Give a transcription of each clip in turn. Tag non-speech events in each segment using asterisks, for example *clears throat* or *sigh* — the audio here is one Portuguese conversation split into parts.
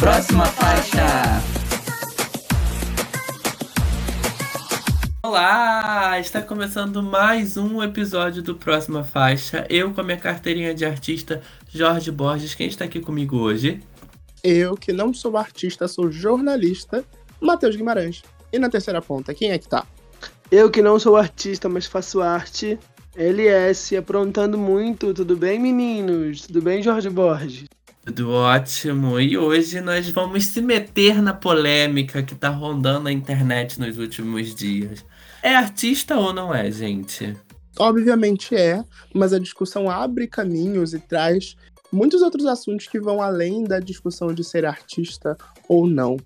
Próxima faixa. Olá! Está começando mais um episódio do Próxima Faixa. Eu com a minha carteirinha de artista, Jorge Borges. Quem está aqui comigo hoje? Eu, que não sou artista, sou jornalista, Matheus Guimarães. E na terceira ponta, quem é que tá? Eu que não sou artista, mas faço arte, LS, aprontando muito. Tudo bem, meninos? Tudo bem, Jorge Borges? Tudo ótimo. E hoje nós vamos se meter na polêmica que tá rondando a internet nos últimos dias. É artista ou não é, gente? Obviamente é, mas a discussão abre caminhos e traz muitos outros assuntos que vão além da discussão de ser artista ou não.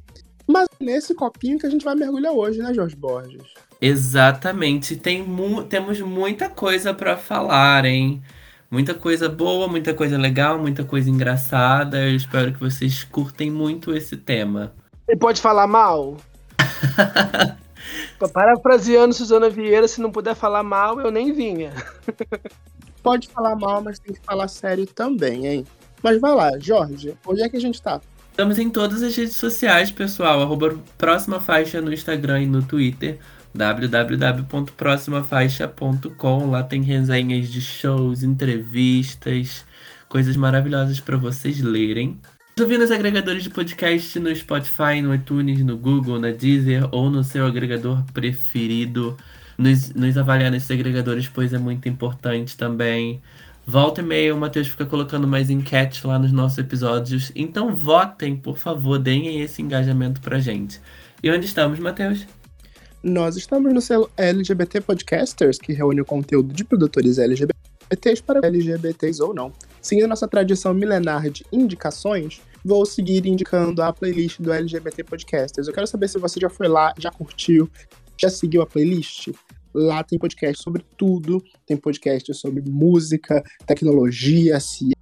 Mas nesse copinho que a gente vai mergulhar hoje, né, Jorge Borges? Exatamente. Tem mu temos muita coisa para falar, hein? Muita coisa boa, muita coisa legal, muita coisa engraçada. Eu espero que vocês curtem muito esse tema. E pode falar mal? *laughs* Parafraseando Suzana Vieira, se não puder falar mal, eu nem vinha. *laughs* pode falar mal, mas tem que falar sério também, hein? Mas vai lá, Jorge, onde é que a gente tá? Estamos em todas as redes sociais, pessoal. Arroba Próxima Faixa no Instagram e no Twitter www.proximafaixa.com. Lá tem resenhas de shows, entrevistas, coisas maravilhosas para vocês lerem. Ouvir nos agregadores de podcast no Spotify, no iTunes, no Google, na Deezer ou no seu agregador preferido. Nos, nos avaliar nesses agregadores, pois é muito importante também. Volta e meia, o Matheus fica colocando mais enquete lá nos nossos episódios. Então votem, por favor, deem esse engajamento pra gente. E onde estamos, Matheus? Nós estamos no selo LGBT Podcasters, que reúne o conteúdo de produtores LGBTs para LGBTs ou não. Seguindo nossa tradição milenar de indicações, vou seguir indicando a playlist do LGBT Podcasters. Eu quero saber se você já foi lá, já curtiu, já seguiu a playlist. Lá tem podcast sobre tudo, tem podcast sobre música, tecnologia, ciência,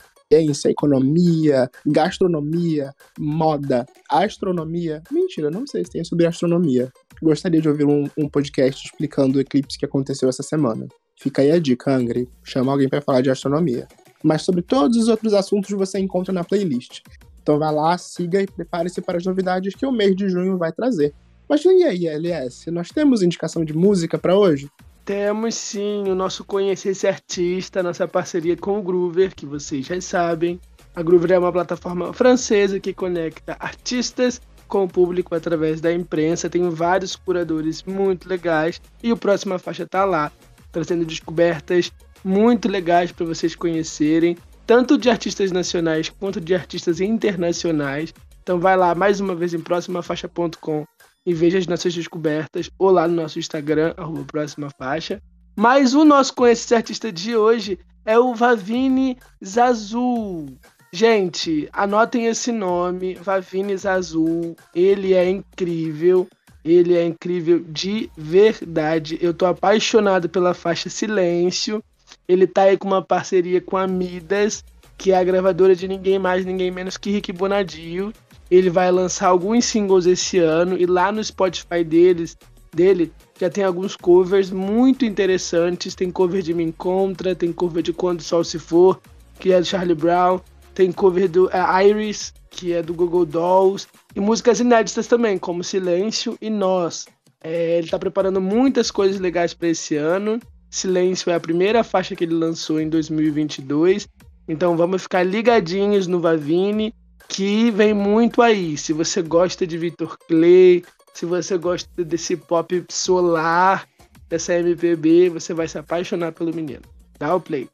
economia, gastronomia, moda, astronomia. Mentira, não sei se tem sobre astronomia gostaria de ouvir um, um podcast explicando o eclipse que aconteceu essa semana. Fica aí a dica, Angry. Chama alguém para falar de astronomia. Mas sobre todos os outros assuntos você encontra na playlist. Então vá lá, siga e prepare-se para as novidades que o mês de junho vai trazer. Mas e aí, LS? Nós temos indicação de música para hoje? Temos sim o nosso Conhecer esse Artista, nossa parceria com o Groover, que vocês já sabem. A Groover é uma plataforma francesa que conecta artistas com o público através da imprensa. Tem vários curadores muito legais e o Próxima Faixa tá lá, trazendo descobertas muito legais para vocês conhecerem, tanto de artistas nacionais quanto de artistas internacionais. Então vai lá mais uma vez em próximafaixa.com e veja as nossas descobertas ou lá no nosso Instagram, arroba Próxima Faixa. Mas o nosso conhecido artista de hoje é o Vavine Zazul. Gente, anotem esse nome, Vavines Azul. Ele é incrível. Ele é incrível de verdade. Eu tô apaixonado pela faixa Silêncio. Ele tá aí com uma parceria com a Midas, que é a gravadora de ninguém mais, ninguém menos que Rick Bonadio. Ele vai lançar alguns singles esse ano e lá no Spotify deles, dele já tem alguns covers muito interessantes. Tem cover de Me Encontra, tem cover de Quando o Sol Se For, que é do Charlie Brown. Tem cover do uh, Iris, que é do Google Dolls. E músicas inéditas também, como Silêncio e Nós. É, ele está preparando muitas coisas legais para esse ano. Silêncio é a primeira faixa que ele lançou em 2022. Então vamos ficar ligadinhos no Vavine, que vem muito aí. Se você gosta de Victor Clay, se você gosta desse pop solar, dessa MPB, você vai se apaixonar pelo menino. Dá o play.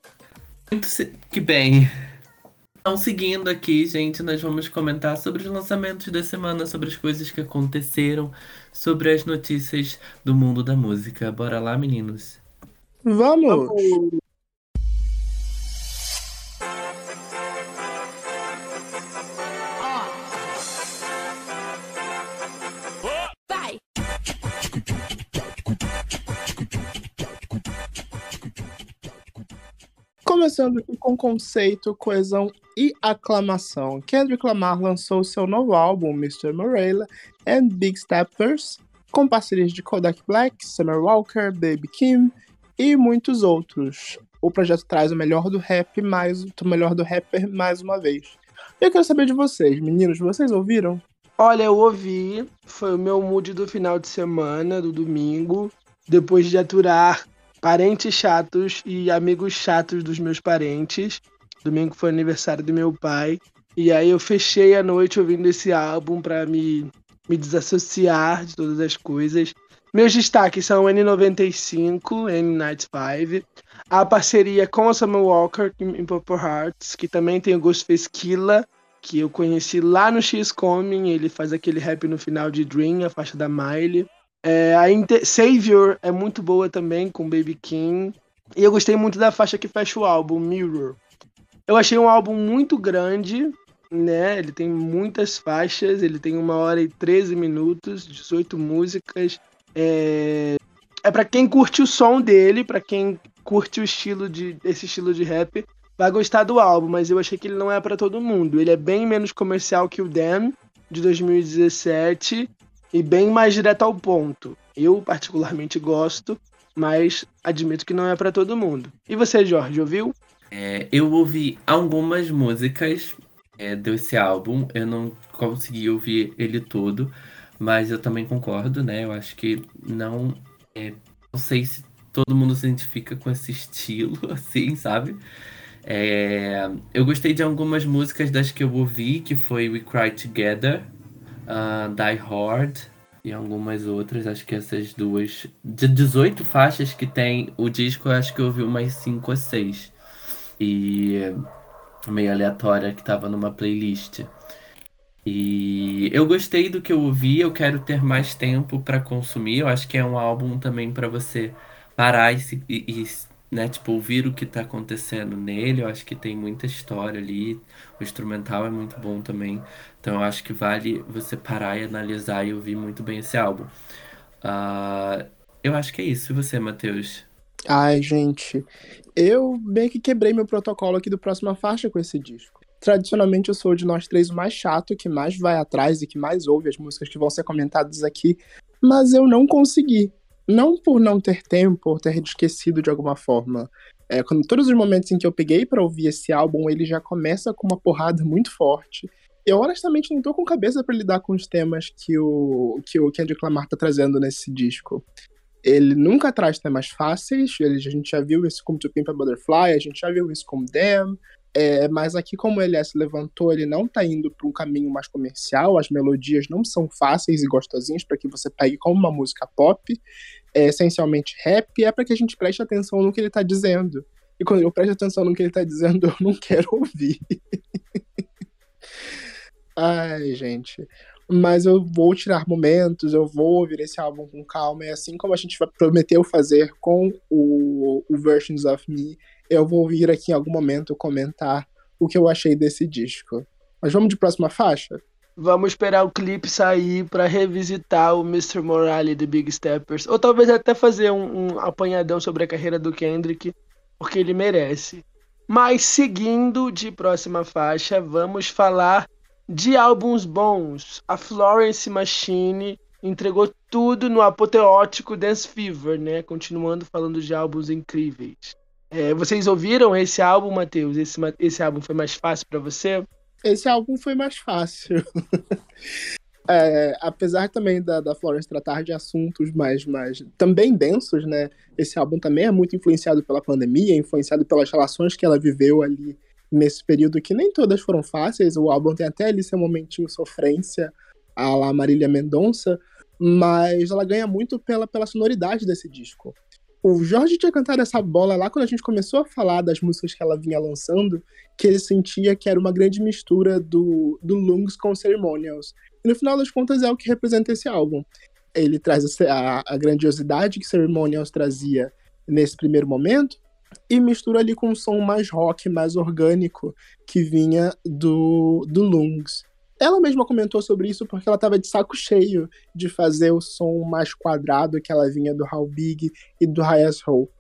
Muito que bem. Então, seguindo aqui, gente, nós vamos comentar sobre os lançamentos da semana, sobre as coisas que aconteceram, sobre as notícias do mundo da música. Bora lá, meninos? Vamos! Começando aqui com conceito, coesão e aclamação. Kendrick Lamar lançou seu novo álbum, Mr. Morella and Big Steppers, com parcerias de Kodak Black, Summer Walker, Baby Kim e muitos outros. O projeto traz o melhor do rap mais o melhor do rapper mais uma vez. Eu quero saber de vocês, meninos, vocês ouviram? Olha, eu ouvi, foi o meu mood do final de semana, do domingo, depois de aturar parentes chatos e amigos chatos dos meus parentes. Domingo foi aniversário do meu pai. E aí eu fechei a noite ouvindo esse álbum para me, me desassociar de todas as coisas. Meus destaques são N95, N95, a parceria com o Samuel Walker em Purple Hearts, que também tem o Ghostface Killa, que eu conheci lá no X Coming, ele faz aquele rap no final de Dream, a faixa da Miley. É, a Inter Savior é muito boa também, com Baby King. E eu gostei muito da faixa que fecha o álbum, Mirror. Eu achei um álbum muito grande, né? Ele tem muitas faixas, ele tem uma hora e 13 minutos, 18 músicas. É, é para quem curte o som dele, para quem curte o estilo de esse estilo de rap, vai gostar do álbum, mas eu achei que ele não é para todo mundo. Ele é bem menos comercial que o Damn de 2017 e bem mais direto ao ponto. Eu particularmente gosto, mas admito que não é para todo mundo. E você, Jorge, ouviu? É, eu ouvi algumas músicas é, desse álbum. Eu não consegui ouvir ele todo, mas eu também concordo, né? Eu acho que não. É, não sei se todo mundo se identifica com esse estilo, *laughs* assim, sabe? É, eu gostei de algumas músicas das que eu ouvi, que foi We Cry Together, uh, Die Hard e algumas outras, acho que essas duas. De 18 faixas que tem o disco, acho que eu ouvi umas 5 ou 6. E meio aleatória que tava numa playlist. E eu gostei do que eu ouvi, eu quero ter mais tempo para consumir. Eu acho que é um álbum também para você parar e, e, e né, tipo, ouvir o que tá acontecendo nele. Eu acho que tem muita história ali. O instrumental é muito bom também. Então eu acho que vale você parar e analisar e ouvir muito bem esse álbum. Uh, eu acho que é isso. E você, Matheus? Ai, gente, eu meio que quebrei meu protocolo aqui do Próxima Faixa com esse disco. Tradicionalmente eu sou de nós três o mais chato, que mais vai atrás e que mais ouve as músicas que vão ser comentadas aqui, mas eu não consegui. Não por não ter tempo ou ter esquecido de alguma forma. É, quando todos os momentos em que eu peguei para ouvir esse álbum, ele já começa com uma porrada muito forte. Eu honestamente não tô com cabeça para lidar com os temas que o que o Kendrick Lamar tá trazendo nesse disco. Ele nunca traz temas fáceis, ele, a gente já viu isso com To Pimp a Butterfly, a gente já viu isso com Damn, é, mas aqui, como o LS levantou, ele não está indo para um caminho mais comercial, as melodias não são fáceis e gostosinhas para que você pegue como uma música pop, é essencialmente rap, é para que a gente preste atenção no que ele está dizendo. E quando eu presto atenção no que ele está dizendo, eu não *laughs* quero ouvir. Ai, gente mas eu vou tirar momentos, eu vou ouvir esse álbum com calma, e assim como a gente prometeu fazer com o, o Versions of Me, eu vou vir aqui em algum momento comentar o que eu achei desse disco. Mas vamos de próxima faixa? Vamos esperar o clipe sair para revisitar o Mr. Morale de Big Steppers, ou talvez até fazer um, um apanhadão sobre a carreira do Kendrick, porque ele merece. Mas seguindo de próxima faixa, vamos falar de álbuns bons, a Florence Machine entregou tudo no apoteótico Dance Fever, né? Continuando falando de álbuns incríveis. É, vocês ouviram esse álbum, Matheus? Esse, esse álbum foi mais fácil para você? Esse álbum foi mais fácil. *laughs* é, apesar também da, da Florence tratar de assuntos mais, mais também densos, né? Esse álbum também é muito influenciado pela pandemia, influenciado pelas relações que ela viveu ali nesse período que nem todas foram fáceis. O álbum tem até ali seu momentinho sofrência, a la Marília Mendonça, mas ela ganha muito pela, pela sonoridade desse disco. O Jorge tinha cantado essa bola lá quando a gente começou a falar das músicas que ela vinha lançando, que ele sentia que era uma grande mistura do, do Lungs com Ceremonials. E no final das contas é o que representa esse álbum. Ele traz a, a grandiosidade que Ceremonials trazia nesse primeiro momento, e mistura ali com um som mais rock, mais orgânico que vinha do, do Lungs. Ela mesma comentou sobre isso porque ela estava de saco cheio de fazer o som mais quadrado que ela vinha do How Big e do Highest Hope.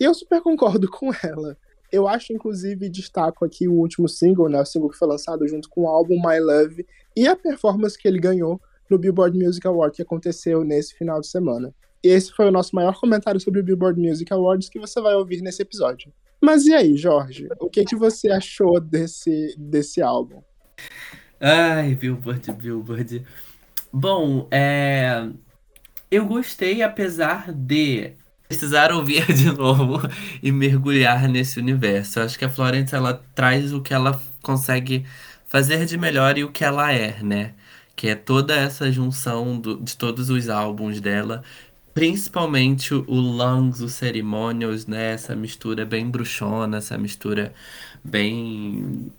E eu super concordo *laughs* com ela. Eu acho, inclusive, destaco aqui o último single, né, o single que foi lançado junto com o álbum My Love e a performance que ele ganhou no Billboard Music Award que aconteceu nesse final de semana. E esse foi o nosso maior comentário sobre o Billboard Music Awards que você vai ouvir nesse episódio. Mas e aí, Jorge? O que, que você achou desse, desse álbum? Ai, Billboard, Billboard. Bom, é... eu gostei, apesar de precisar ouvir *laughs* de novo e mergulhar nesse universo. Eu acho que a Florence ela traz o que ela consegue fazer de melhor e o que ela é, né? Que é toda essa junção do- de todos os álbuns dela, principalmente o Lungs, o Ceremonials, né? Essa mistura bem bruxona, essa mistura bem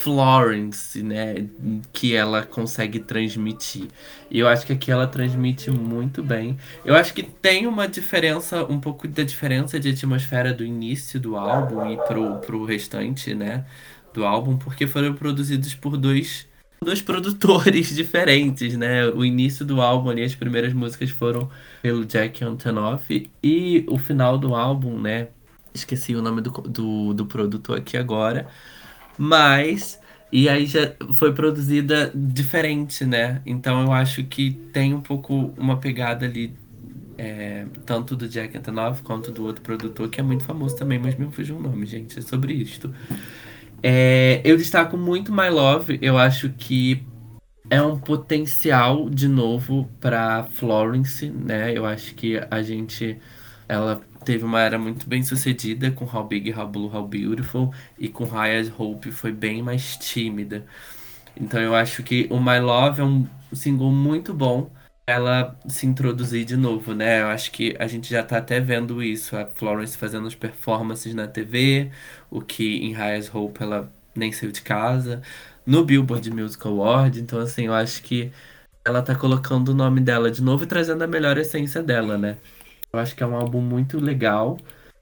Florence, né, que ela consegue transmitir. E eu acho que aqui ela transmite muito bem. Eu acho que tem uma diferença, um pouco da diferença de atmosfera do início do álbum e pro, pro restante, né, do álbum, porque foram produzidos por dois, dois produtores *laughs* diferentes, né? O início do álbum ali, as primeiras músicas foram pelo Jack Antonoff e o final do álbum, né, esqueci o nome do, do, do produtor aqui agora, mas, e aí já foi produzida diferente, né? Então eu acho que tem um pouco uma pegada ali, é, tanto do Jack Antonoff quanto do outro produtor, que é muito famoso também, mas me fugiu o nome, gente, é sobre isto. É, eu destaco muito My Love, eu acho que é um potencial de novo para Florence, né? Eu acho que a gente ela teve uma era muito bem sucedida com How Big, How Blue, How Beautiful e com High Hope foi bem mais tímida. Então eu acho que o My Love é um single muito bom ela se introduzir de novo, né? Eu acho que a gente já tá até vendo isso, a Florence fazendo as performances na TV, o que em High as Hope ela nem saiu de casa, no Billboard Music Award, então assim, eu acho que ela tá colocando o nome dela de novo e trazendo a melhor essência dela, né? Eu acho que é um álbum muito legal.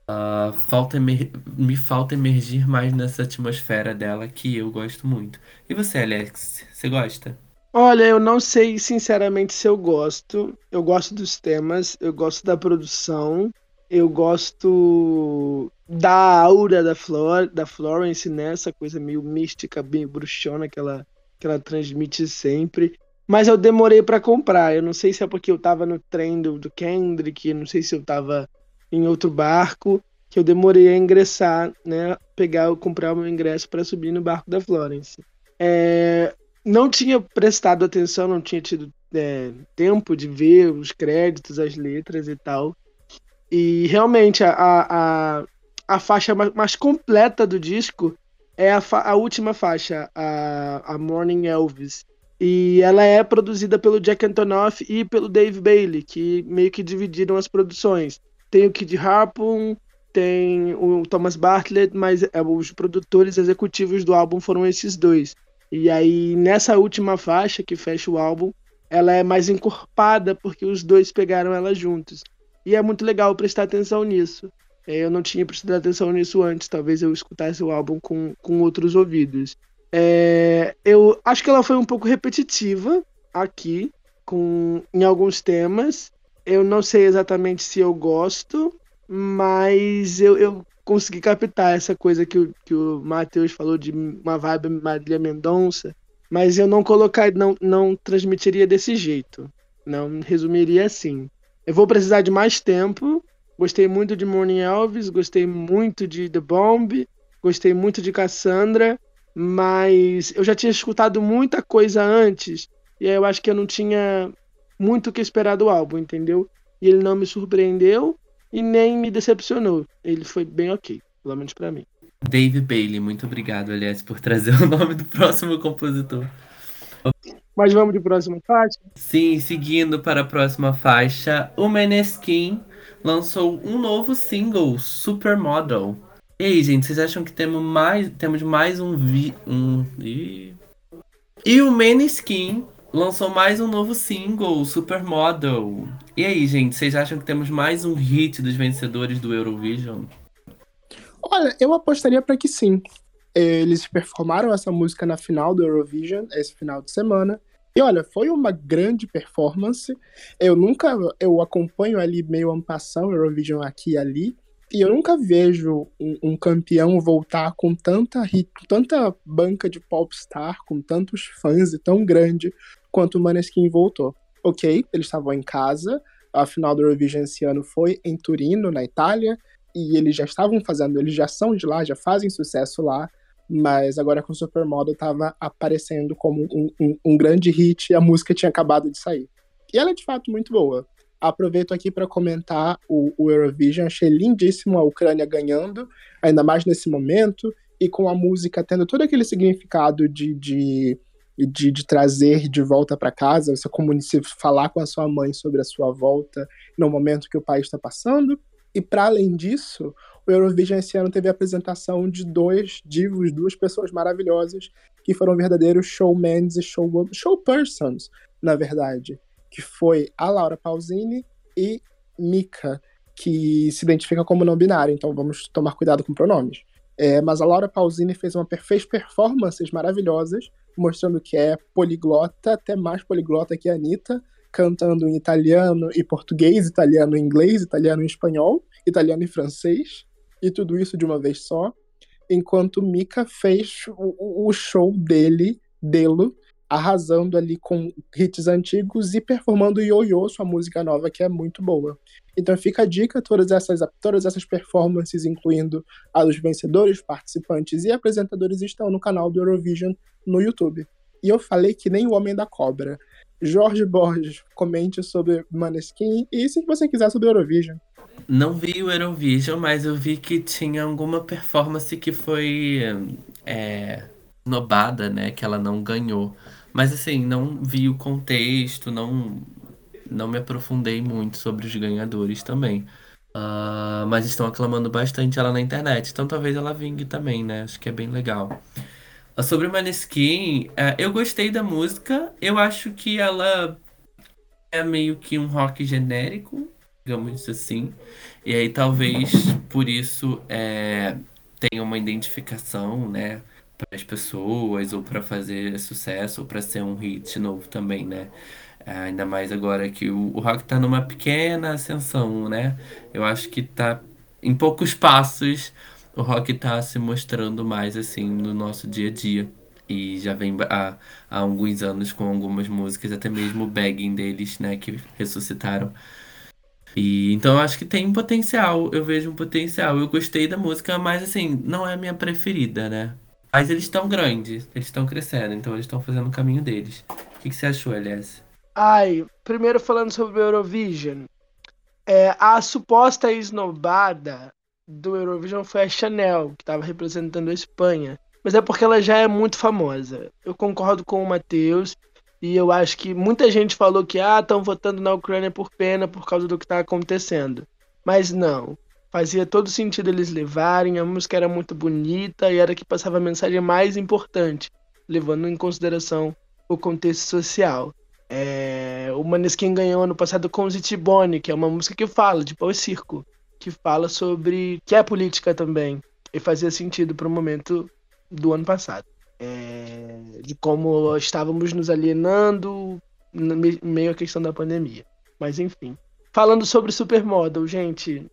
Ah, falta emer- me falta emergir mais nessa atmosfera dela que eu gosto muito. E você, Alex, você gosta? Olha, eu não sei sinceramente se eu gosto. Eu gosto dos temas, eu gosto da produção, eu gosto da aura da Flor, da Florence, né? Coisa meio mística, bem bruxona que ela, que ela transmite sempre. Mas eu demorei pra comprar. Eu não sei se é porque eu tava no trem do, do Kendrick, não sei se eu tava em outro barco, que eu demorei a ingressar, né? Pegar, comprar o meu ingresso pra subir no barco da Florence. É, não tinha prestado atenção, não tinha tido é, tempo de ver os créditos, as letras e tal. E realmente a, a, a, faixa ma- mais completa do disco é a, fa- a última faixa, a, a Morning Elvis. E ela é produzida pelo Jack Antonoff e pelo Dave Bailey, que meio que dividiram as produções. Tem o Kid Harpoon, tem o Thomas Bartlett, mas é, os produtores executivos do álbum foram esses dois. E aí, nessa última faixa que fecha o álbum, ela é mais encorpada porque os dois pegaram ela juntos. E é muito legal prestar atenção nisso. É, Eu não tinha prestado atenção nisso antes, talvez eu escutasse o álbum com, com outros ouvidos. É, eu acho que ela foi um pouco repetitiva aqui, com, em alguns temas. Eu não sei exatamente se eu gosto, mas eu, eu consegui captar essa coisa que o, que o Matheus falou de uma vibe Marília Mendonça, mas eu não colocar, não, não transmitiria desse jeito. Não resumiria assim. Eu vou precisar de mais tempo. Gostei muito de Morning Elvis, gostei muito de The Bomb, gostei muito de Cassandra, mas eu já tinha escutado muita coisa antes, e aí eu acho que eu não tinha muito o que esperar do álbum, entendeu? E ele não me surpreendeu e nem me decepcionou. Ele foi bem ok, pelo menos pra mim. Dave Bailey, muito obrigado, aliás, por trazer o nome do próximo compositor. Mas vamos de próxima faixa? Sim, seguindo para a próxima faixa, o Maneskin lançou um novo single, Supermodel. E aí, gente, vocês acham que temos mais, temos mais um vi, um. E o Maneskin lançou mais um novo single, Supermodel. E aí, gente, vocês acham que temos mais um hit dos vencedores do Eurovision? Olha, eu apostaria para que sim. Eles performaram essa música na final do Eurovision, esse final de semana. E olha, foi uma grande performance. Eu nunca, eu acompanho ali meio ampassão Eurovision aqui e ali, e eu nunca vejo um, um campeão voltar com tanta tanta banca de popstar, com tantos fãs e tão grande quanto o Maneskin voltou. Ok, eles estavam em casa. A final do Eurovision esse ano foi em Turino, na Itália, e eles já estavam fazendo, eles já são de lá, já fazem sucesso lá, mas agora com Supermodel estava aparecendo como um, um, um, grande hit e a música tinha acabado de sair. E ela é de fato muito boa. Aproveito aqui para comentar o, o, Eurovision, achei lindíssimo a Ucrânia ganhando, ainda mais nesse momento, e com a música tendo todo aquele significado de, de, de, de trazer de volta para casa, você se falar com a sua mãe sobre a sua volta no momento que o país está passando. E para além disso, o Eurovision esse ano teve a apresentação de dois divos, duas pessoas maravilhosas, que foram verdadeiros showmans e show, showpersons, na verdade. Que foi a Laura Pausini e Mika, que se identifica como não binário, então vamos tomar cuidado com pronomes. É, mas a Laura Pausini fez, uma, fez performances maravilosas, mostrando que é poliglota, até mais poliglota que a Anitta, cantando em italiano e português, italiano e inglês, italiano e espanhol, italiano e francês e tudo isso de uma vez só, enquanto Mika fez o, o show dele, dele, arrasando ali com hits antigos e performando Yo-Yo, sua música nova, que é muito boa. Então fica a dica, todas essas, todas essas performances, incluindo a dos vencedores, participantes e apresentadores, estão no canal do Eurovision no YouTube. E eu falei que nem o Homem da Cobra. Jorge Borges, comente sobre Maneskin e se você quiser sobre Eurovision. Não vi o Eurovision, mas eu vi que tinha alguma performance que foi é, nobada, né? Que ela não ganhou. Mas assim, não vi o contexto, não, não me aprofundei muito sobre os ganhadores também. Uh, mas estão aclamando bastante ela na internet. Então talvez ela vingue também, né? Acho que é bem legal. Uh, sobre Maneskin, uh, eu gostei da música. Eu acho que ela é meio que um rock genérico digamos assim. E aí talvez por isso é, tenha uma identificação, né? Para as pessoas, ou para fazer sucesso, ou para ser um hit novo também, né? É, ainda mais agora que o, o rock tá numa pequena ascensão, né? Eu acho que tá em poucos passos o rock tá se mostrando mais assim no nosso dia a dia. E já vem há, há alguns anos com algumas músicas, até mesmo o bagging deles, né, que ressuscitaram e então eu acho que tem potencial, eu vejo um potencial. Eu gostei da música, mas assim, não é a minha preferida, né? Mas eles estão grandes, eles estão crescendo, então eles estão fazendo o caminho deles. O que, que você achou, Elias? Ai, primeiro falando sobre o Eurovision. É, a suposta esnobada do Eurovision foi a Chanel, que estava representando a Espanha. Mas é porque ela já é muito famosa. Eu concordo com o Matheus. E eu acho que muita gente falou que ah, estão votando na Ucrânia por pena por causa do que está acontecendo. Mas não. Fazia todo sentido eles levarem, a música era muito bonita e era que passava a mensagem mais importante, levando em consideração o contexto social. É... O Maneskin ganhou ano passado com Zitibone, que é uma música que fala de pau e circo, que fala sobre que é política também, e fazia sentido para o momento do ano passado é, de como estávamos nos alienando meio à questão da pandemia. Mas enfim. Falando sobre Supermodel, gente,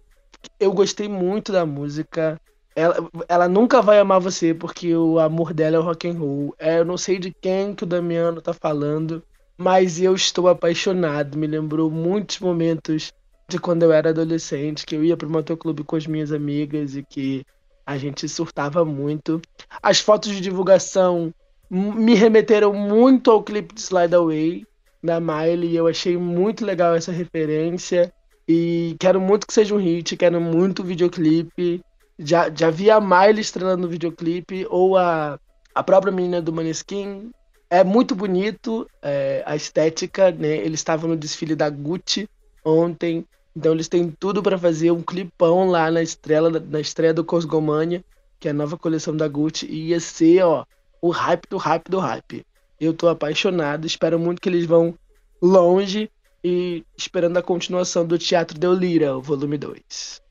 eu gostei muito da música. Ela, ela nunca vai amar você porque o amor dela é o rock and roll. É, eu não sei de quem que o Damiano tá falando, mas eu estou apaixonado. Me lembrou muitos momentos de quando eu era adolescente, que eu ia pro motoclube com as minhas amigas e que a gente surtava muito. As fotos de divulgação me remeteram muito ao clipe de Slide Away da Miley. Eu achei muito legal essa referência. E quero muito que seja um hit, quero muito videoclipe. Já, já vi a Miley estrelando videoclipe, ou a, a própria menina do Maneskin. É muito bonito é, a estética, né? Eles estavam no desfile da Gucci ontem. Então eles têm tudo para fazer um clipão lá na estreia, na estreia do Cosgomania, que é a nova coleção da Gucci, e ia ser, ó, o hype do hype do hype. Eu tô apaixonado, espero muito que eles vão longe e esperando a continuação do Teatro Del Lira, o volume 2.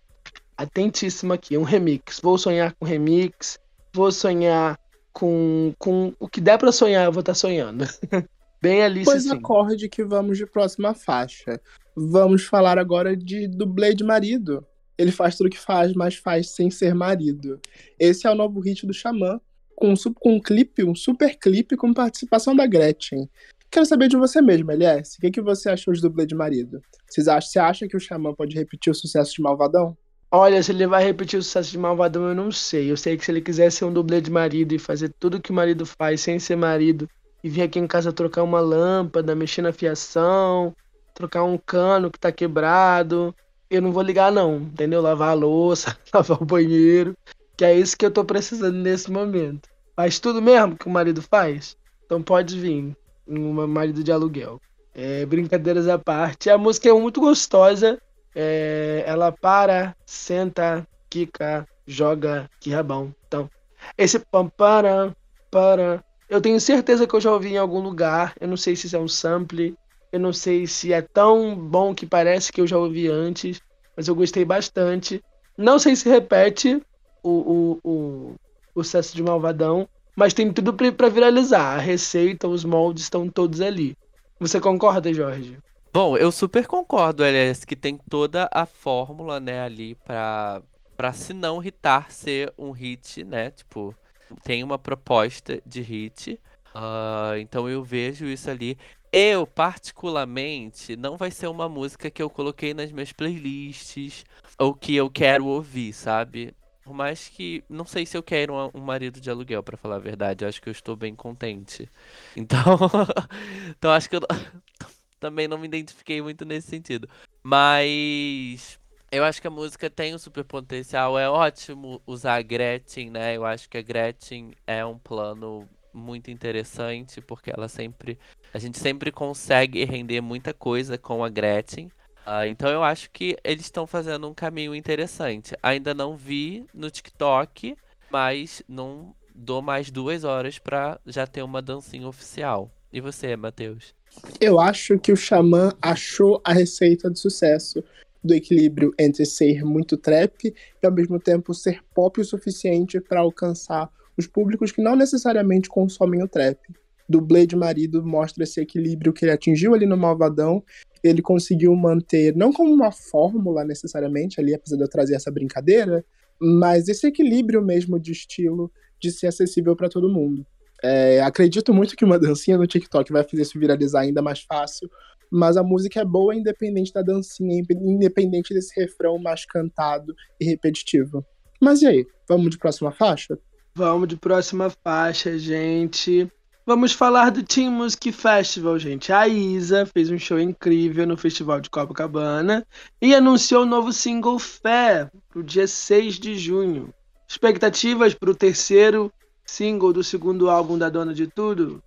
Atentíssimo aqui, um remix. Vou sonhar com remix, vou sonhar com, com o que der para sonhar, eu vou estar tá sonhando. *laughs* Bem Alice, Pois sim. acorde que vamos de próxima faixa. Vamos falar agora de dublê de marido. Ele faz tudo que faz, mas faz sem ser marido. Esse é o novo hit do Xamã, com um, com um clipe, um super clipe com participação da Gretchen. Quero saber de você mesmo, Elias. O que, que você achou de dublê de marido? Você acha, você acha que o Xamã pode repetir o sucesso de Malvadão? Olha, se ele vai repetir o sucesso de Malvadão, eu não sei. Eu sei que se ele quiser ser um dublê de marido e fazer tudo que o marido faz sem ser marido, e vir aqui em casa trocar uma lâmpada, mexer na fiação, trocar um cano que tá quebrado, eu não vou ligar não, entendeu? Lavar a louça, *laughs* lavar o banheiro, que é isso que eu tô precisando nesse momento. Faz tudo mesmo que o marido faz? Então pode vir, um marido de aluguel. É, brincadeiras à parte. A música é muito gostosa. É, ela para, senta, quica, joga, que rabão. Então, esse pam para, para. Eu tenho certeza que eu já ouvi em algum lugar. Eu não sei se isso é um sample. Eu não sei se é tão bom que parece que eu já ouvi antes. Mas eu gostei bastante. Não sei se repete o, o, o, o sucesso de Malvadão. Mas tem tudo para viralizar. A receita, os moldes estão todos ali. Você concorda, Jorge? Bom, eu super concordo, Elias, que tem toda a fórmula, né, ali pra, pra se não hitar ser um hit, né? Tipo, tem uma proposta de hit. Uh, então eu vejo isso ali. Eu, particularmente, não vai ser uma música que eu coloquei nas minhas playlists ou que eu quero ouvir, sabe? Por mais que. Não sei se eu quero um, marido de aluguel, para falar a verdade. Eu acho que eu estou bem contente. *laughs* Então. *laughs* então acho que eu *laughs* também não me identifiquei muito nesse sentido. Mas. Eu acho que a música tem um super potencial. É ótimo usar a Gretchen, né? Eu acho que a Gretchen é um plano muito interessante, porque ela sempre. A gente sempre consegue render muita coisa com a Gretchen. Uh, então eu acho que eles estão fazendo um caminho interessante. Ainda não vi no TikTok, mas não dou mais duas horas para já ter uma dancinha oficial. E você, Matheus? Eu acho que o Xamã achou a receita de sucesso do equilíbrio entre ser muito trap e ao mesmo tempo ser pop o suficiente para alcançar os públicos que não necessariamente consomem o trap. Dublê de Marido mostra esse equilíbrio que ele atingiu ali no Malvadão. Ele conseguiu manter, não como uma fórmula necessariamente ali, apesar de eu trazer essa brincadeira, mas esse equilíbrio mesmo de estilo de ser acessível para todo mundo. É, acredito muito que uma dancinha no TikTok vai fazer isso viralizar ainda mais fácil, mas a música é boa independente da dancinha, independente desse refrão mais cantado e repetitivo. Mas e aí, vamos de próxima faixa? Vamos de próxima faixa, gente. Vamos falar do Team Music Festival, gente. A Isa fez um show incrível no Festival de Copacabana e anunciou o novo single Fé pro dia 6 de junho. Expectativas para o terceiro single do segundo álbum da Dona de Tudo.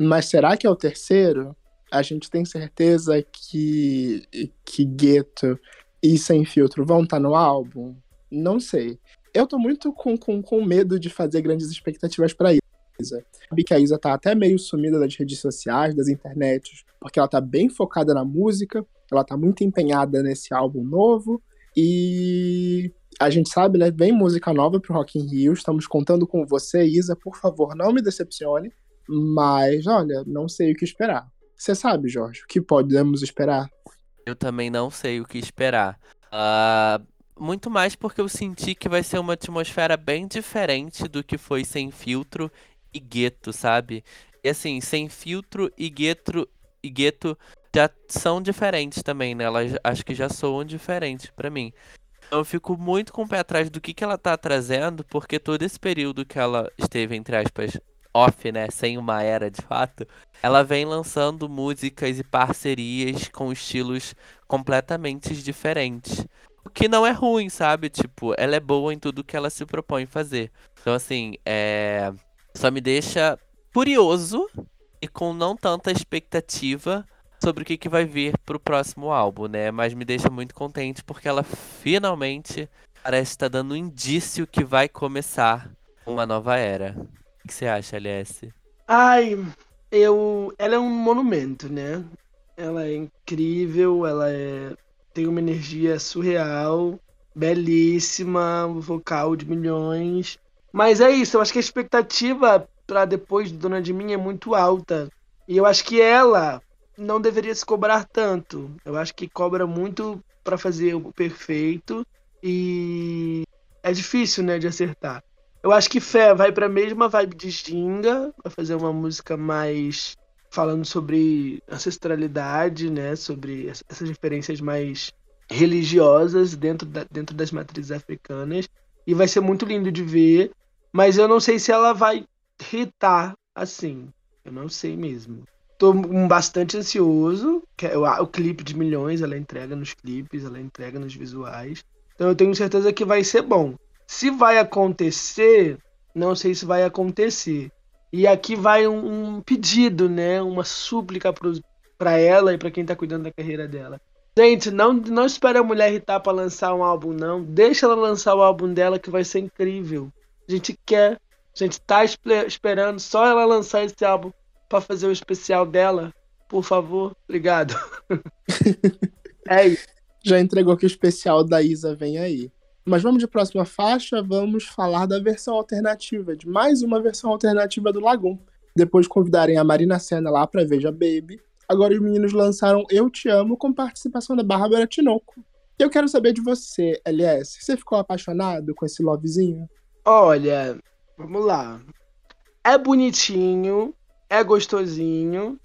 Mas será que é o terceiro? A gente tem certeza que, que Gueto e Sem Filtro vão estar tá no álbum? Não sei. Eu tô muito com, com, com medo de fazer grandes expectativas para Isa. Sabe que a Isa tá até meio sumida das redes sociais, das internets, porque ela tá bem focada na música, ela tá muito empenhada nesse álbum novo e a gente sabe, né? Vem música nova pro Rock in Rio. Estamos contando com você, Isa. Por favor, não me decepcione. Mas, olha, não sei o que esperar. Você sabe, Jorge, o que podemos esperar? Eu também não sei o que esperar. Uh, muito mais porque eu senti que vai ser uma atmosfera bem diferente do que foi sem filtro e gueto, sabe? E assim, sem filtro e gueto, e gueto já são diferentes também, né? Elas acho que já soam diferentes para mim. Eu fico muito com o pé atrás do que, que ela tá trazendo, porque todo esse período que ela esteve, entre aspas, off, né? Sem uma era de fato, ela vem lançando músicas e parcerias com estilos completamente diferentes. O que não é ruim, sabe? Tipo, ela é boa em tudo que ela se propõe fazer. Então, assim, é. Só me deixa curioso e com não tanta expectativa sobre o que, que vai vir pro próximo álbum, né? Mas me deixa muito contente porque ela finalmente parece estar dando um indício que vai começar uma nova era. O que você acha, LS? Ai, eu. Ela é um monumento, né? Ela é incrível, ela é... tem uma energia surreal, belíssima, vocal de milhões. Mas é isso, eu acho que a expectativa para depois do Dona de Mim é muito alta. E eu acho que ela não deveria se cobrar tanto. Eu acho que cobra muito para fazer o perfeito e é difícil, né, de acertar. Eu acho que Fé vai para a mesma vibe de Ginga, vai fazer uma música mais falando sobre ancestralidade, né, sobre essas referências mais religiosas dentro, da, dentro das matrizes africanas. E vai ser muito lindo de ver. Mas eu não sei se ela vai hitar assim. Eu não sei mesmo. Tô bastante ansioso. É o, o clipe de milhões, ela entrega nos clipes, ela entrega nos visuais. Então eu tenho certeza que vai ser bom. Se vai acontecer, não sei se vai acontecer. E aqui vai um, um pedido, né? Uma súplica para ela e para quem tá cuidando da carreira dela. Gente, não, não espere a mulher irritar para lançar um álbum, não. Deixa ela lançar o álbum dela que vai ser incrível. A gente quer. A gente tá esperando só ela lançar esse álbum para fazer o especial dela. Por favor, obrigado. *laughs* é isso. Já entregou que o especial da Isa vem aí. Mas vamos de próxima faixa, vamos falar da versão alternativa, de mais uma versão alternativa do Lagoon. Depois de convidarem a Marina Senna lá para Veja Baby, Agora os meninos lançaram Eu Te Amo com participação da Bárbara Tinoco. Eu quero saber de você, LS. Você ficou apaixonado com esse lovezinho? Olha, vamos lá. É bonitinho, é gostosinho,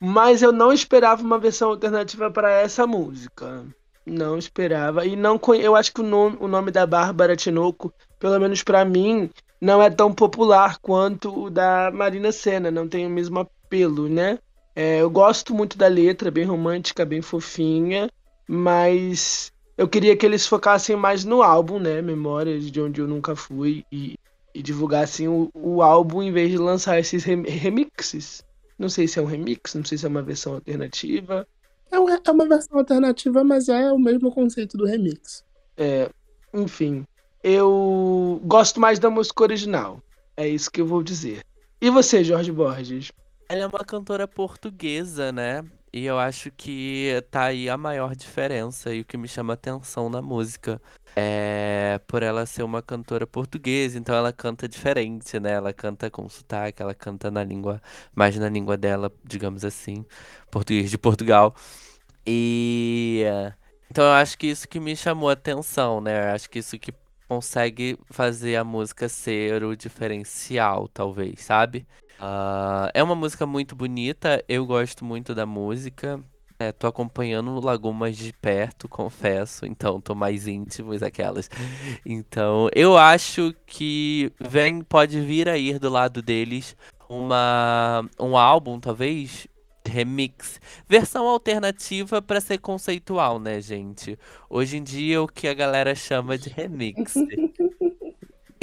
mas eu não esperava uma versão alternativa para essa música. Não esperava. E não eu acho que o nome, o nome da Bárbara Tinoco, pelo menos para mim, não é tão popular quanto o da Marina Senna. Não tem o mesmo apelo, né? É, eu gosto muito da letra, bem romântica, bem fofinha, mas eu queria que eles focassem mais no álbum, né? Memórias de onde eu nunca fui e, e divulgassem o, o, álbum em vez de lançar esses remixes. Não sei se é um remix, não sei se é uma versão alternativa. É, é uma versão alternativa, mas é o mesmo conceito do remix. É, enfim, eu gosto mais da música original. É isso que eu vou dizer. E você, Jorge Borges? Ela é uma cantora portuguesa, né? E eu acho que tá aí a maior diferença e o que me chama atenção na música. É por ela ser uma cantora portuguesa, então ela canta diferente, né? Ela canta com sotaque, ela canta na língua, mais na língua dela, digamos assim, português de Portugal. E então eu acho que isso que me chamou atenção, né? Eu acho que isso que consegue fazer a música ser o diferencial, talvez, sabe? Uh, é uma música muito bonita, eu gosto muito da música. É, tô acompanhando o Lagomas de perto, *laughs* confesso, então tô mais íntimos aquelas. Então, eu acho que vem, pode vir a ir do lado deles uma, um álbum, talvez, remix. Versão alternativa para ser conceitual, né, gente? Hoje em dia o que a galera chama de remix. *laughs*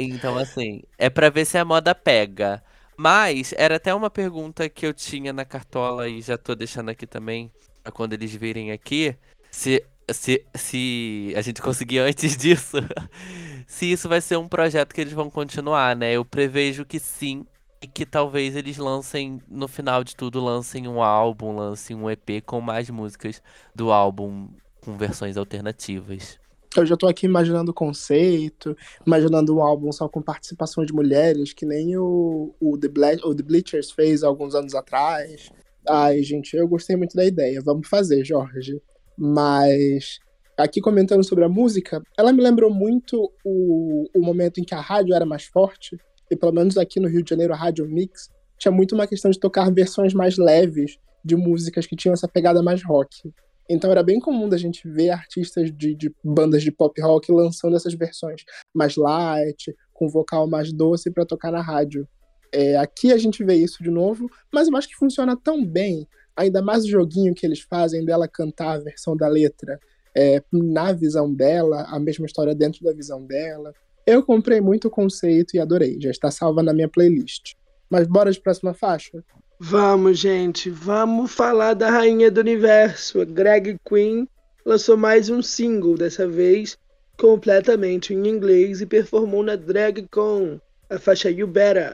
Então, assim, é para ver se a moda pega. Mas era até uma pergunta que eu tinha na cartola e já tô deixando aqui também, pra quando eles virem aqui, se, se, se a gente conseguir *laughs* antes disso, *laughs* se isso vai ser um projeto que eles vão continuar, né? Eu prevejo que sim, e que talvez eles lancem, no final de tudo, lancem um álbum, lancem um EP com mais músicas do álbum com versões alternativas. Eu já tô aqui imaginando o conceito, imaginando um álbum só com participação de mulheres, que nem o, o, The, o The Bleachers fez alguns anos atrás. Ai, gente, eu gostei muito da ideia. Vamos fazer, Jorge. Mas aqui comentando sobre a música, ela me lembrou muito o, o momento em que a rádio era mais forte, e pelo menos aqui no Rio de Janeiro, a Rádio Mix, tinha muito uma questão de tocar versões mais leves de músicas que tinham essa pegada mais rock. Então era bem comum da gente ver artistas de, de bandas de pop rock lançando essas versões mais light, com vocal mais doce para tocar na rádio. É, aqui a gente vê isso de novo, mas eu acho que funciona tão bem, ainda mais o joguinho que eles fazem dela cantar a versão da letra é, na visão dela, a mesma história dentro da visão dela. Eu comprei muito o conceito e adorei, já está salva na minha playlist. Mas bora de próxima faixa? Vamos, gente, vamos falar da rainha do universo. A Greg Queen lançou mais um single, dessa vez completamente em inglês, e performou na DragCon, a faixa You Better.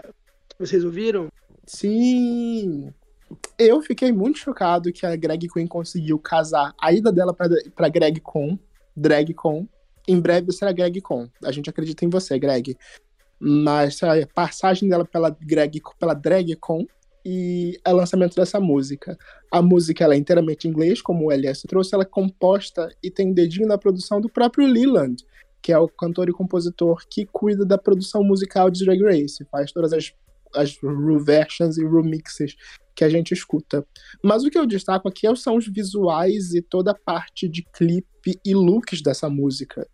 Vocês ouviram? Sim! Eu fiquei muito chocado que a Greg Queen conseguiu casar a ida dela pra, pra GregCon, DragCon. Em breve será GregCon. A gente acredita em você, Greg. Mas a passagem dela pela, Greg, pela DragCon e o lançamento dessa música. A música ela é inteiramente em inglês, como o LS trouxe, ela é composta e tem dedinho na produção do próprio Leland, que é o cantor e compositor que cuida da produção musical de Drag Race, faz todas as, as reversions e remixes que a gente escuta. Mas o que eu destaco aqui são os visuais e toda a parte de clipe e looks dessa música.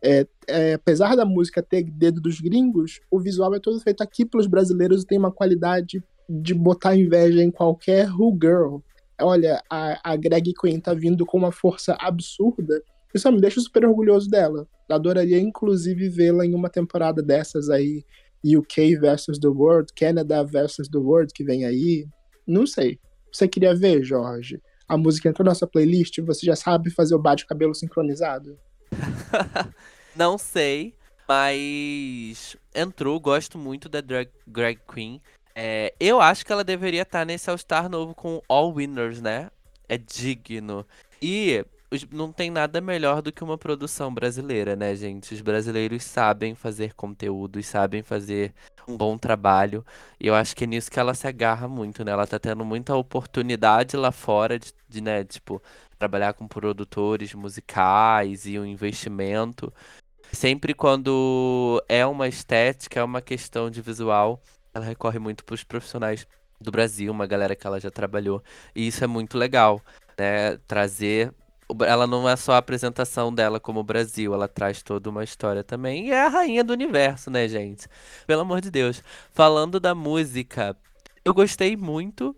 É, é, apesar da música ter dedo dos gringos, o visual é todo feito aqui pelos brasileiros e tem uma qualidade de botar inveja em qualquer who girl. Olha, a, a Greg Queen tá vindo com uma força absurda. Isso me deixa super orgulhoso dela. Adoraria, inclusive, vê-la em uma temporada dessas aí, UK versus the World, Canada versus the World, que vem aí. Não sei. Você queria ver, Jorge? A música entrou na sua playlist, você já sabe fazer o bate-cabelo sincronizado? *laughs* Não sei, mas entrou, gosto muito da Drag, Greg Queen. É, eu acho que ela deveria estar tá nesse All-Star novo com All Winners, né? É digno. E não tem nada melhor do que uma produção brasileira, né, gente? Os brasileiros sabem fazer conteúdo, sabem fazer um bom trabalho. E eu acho que é nisso que ela se agarra muito, né? Ela tá tendo muita oportunidade lá fora de, de né, tipo, trabalhar com produtores musicais e um investimento. Sempre quando é uma estética, é uma questão de visual, ela recorre muito para os profissionais do Brasil, uma galera que ela já trabalhou. E isso é muito legal, né? Trazer. Ela não é só a apresentação dela como Brasil, ela traz toda uma história também. E é a rainha do universo, né, gente? Pelo amor de Deus. Falando da música, eu gostei muito.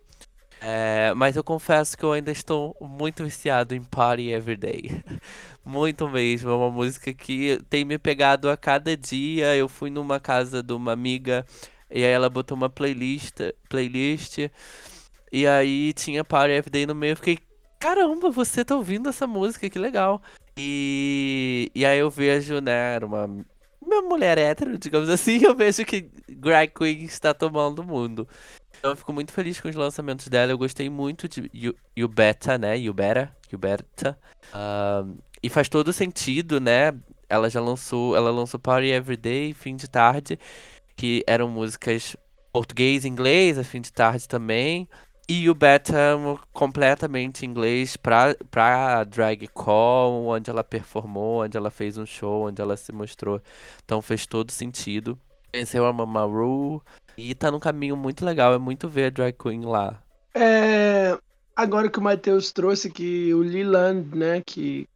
É, mas eu confesso que eu ainda estou muito viciado em Party Everyday. *laughs* Muito mesmo. É uma música que tem me pegado a cada dia. Eu fui numa casa de uma amiga e aí ela botou uma playlist, playlist e aí tinha Power Every Day no meio. Eu fiquei, caramba, você tá ouvindo essa música, que legal. E, e aí eu vejo, né, uma, uma mulher hétero, digamos assim, *laughs* eu vejo que Greg Queen está tomando o mundo. Então eu fico muito feliz com os lançamentos dela. Eu gostei muito de You, you Beta, né? You Better, You Beta. Uh, e faz todo sentido, né? Ela já lançou, ela lançou Party Everyday, Fim de Tarde que eram músicas português e inglês, a fim de tarde também. E o Beta completamente inglês pra, pra Drag Call, onde ela performou, onde ela fez um show, onde ela se mostrou. Então fez todo sentido. Venceu a Mamaru e tá num caminho muito legal. É muito ver a Drag Queen lá. É, agora que o Matheus trouxe que o Leland, né, que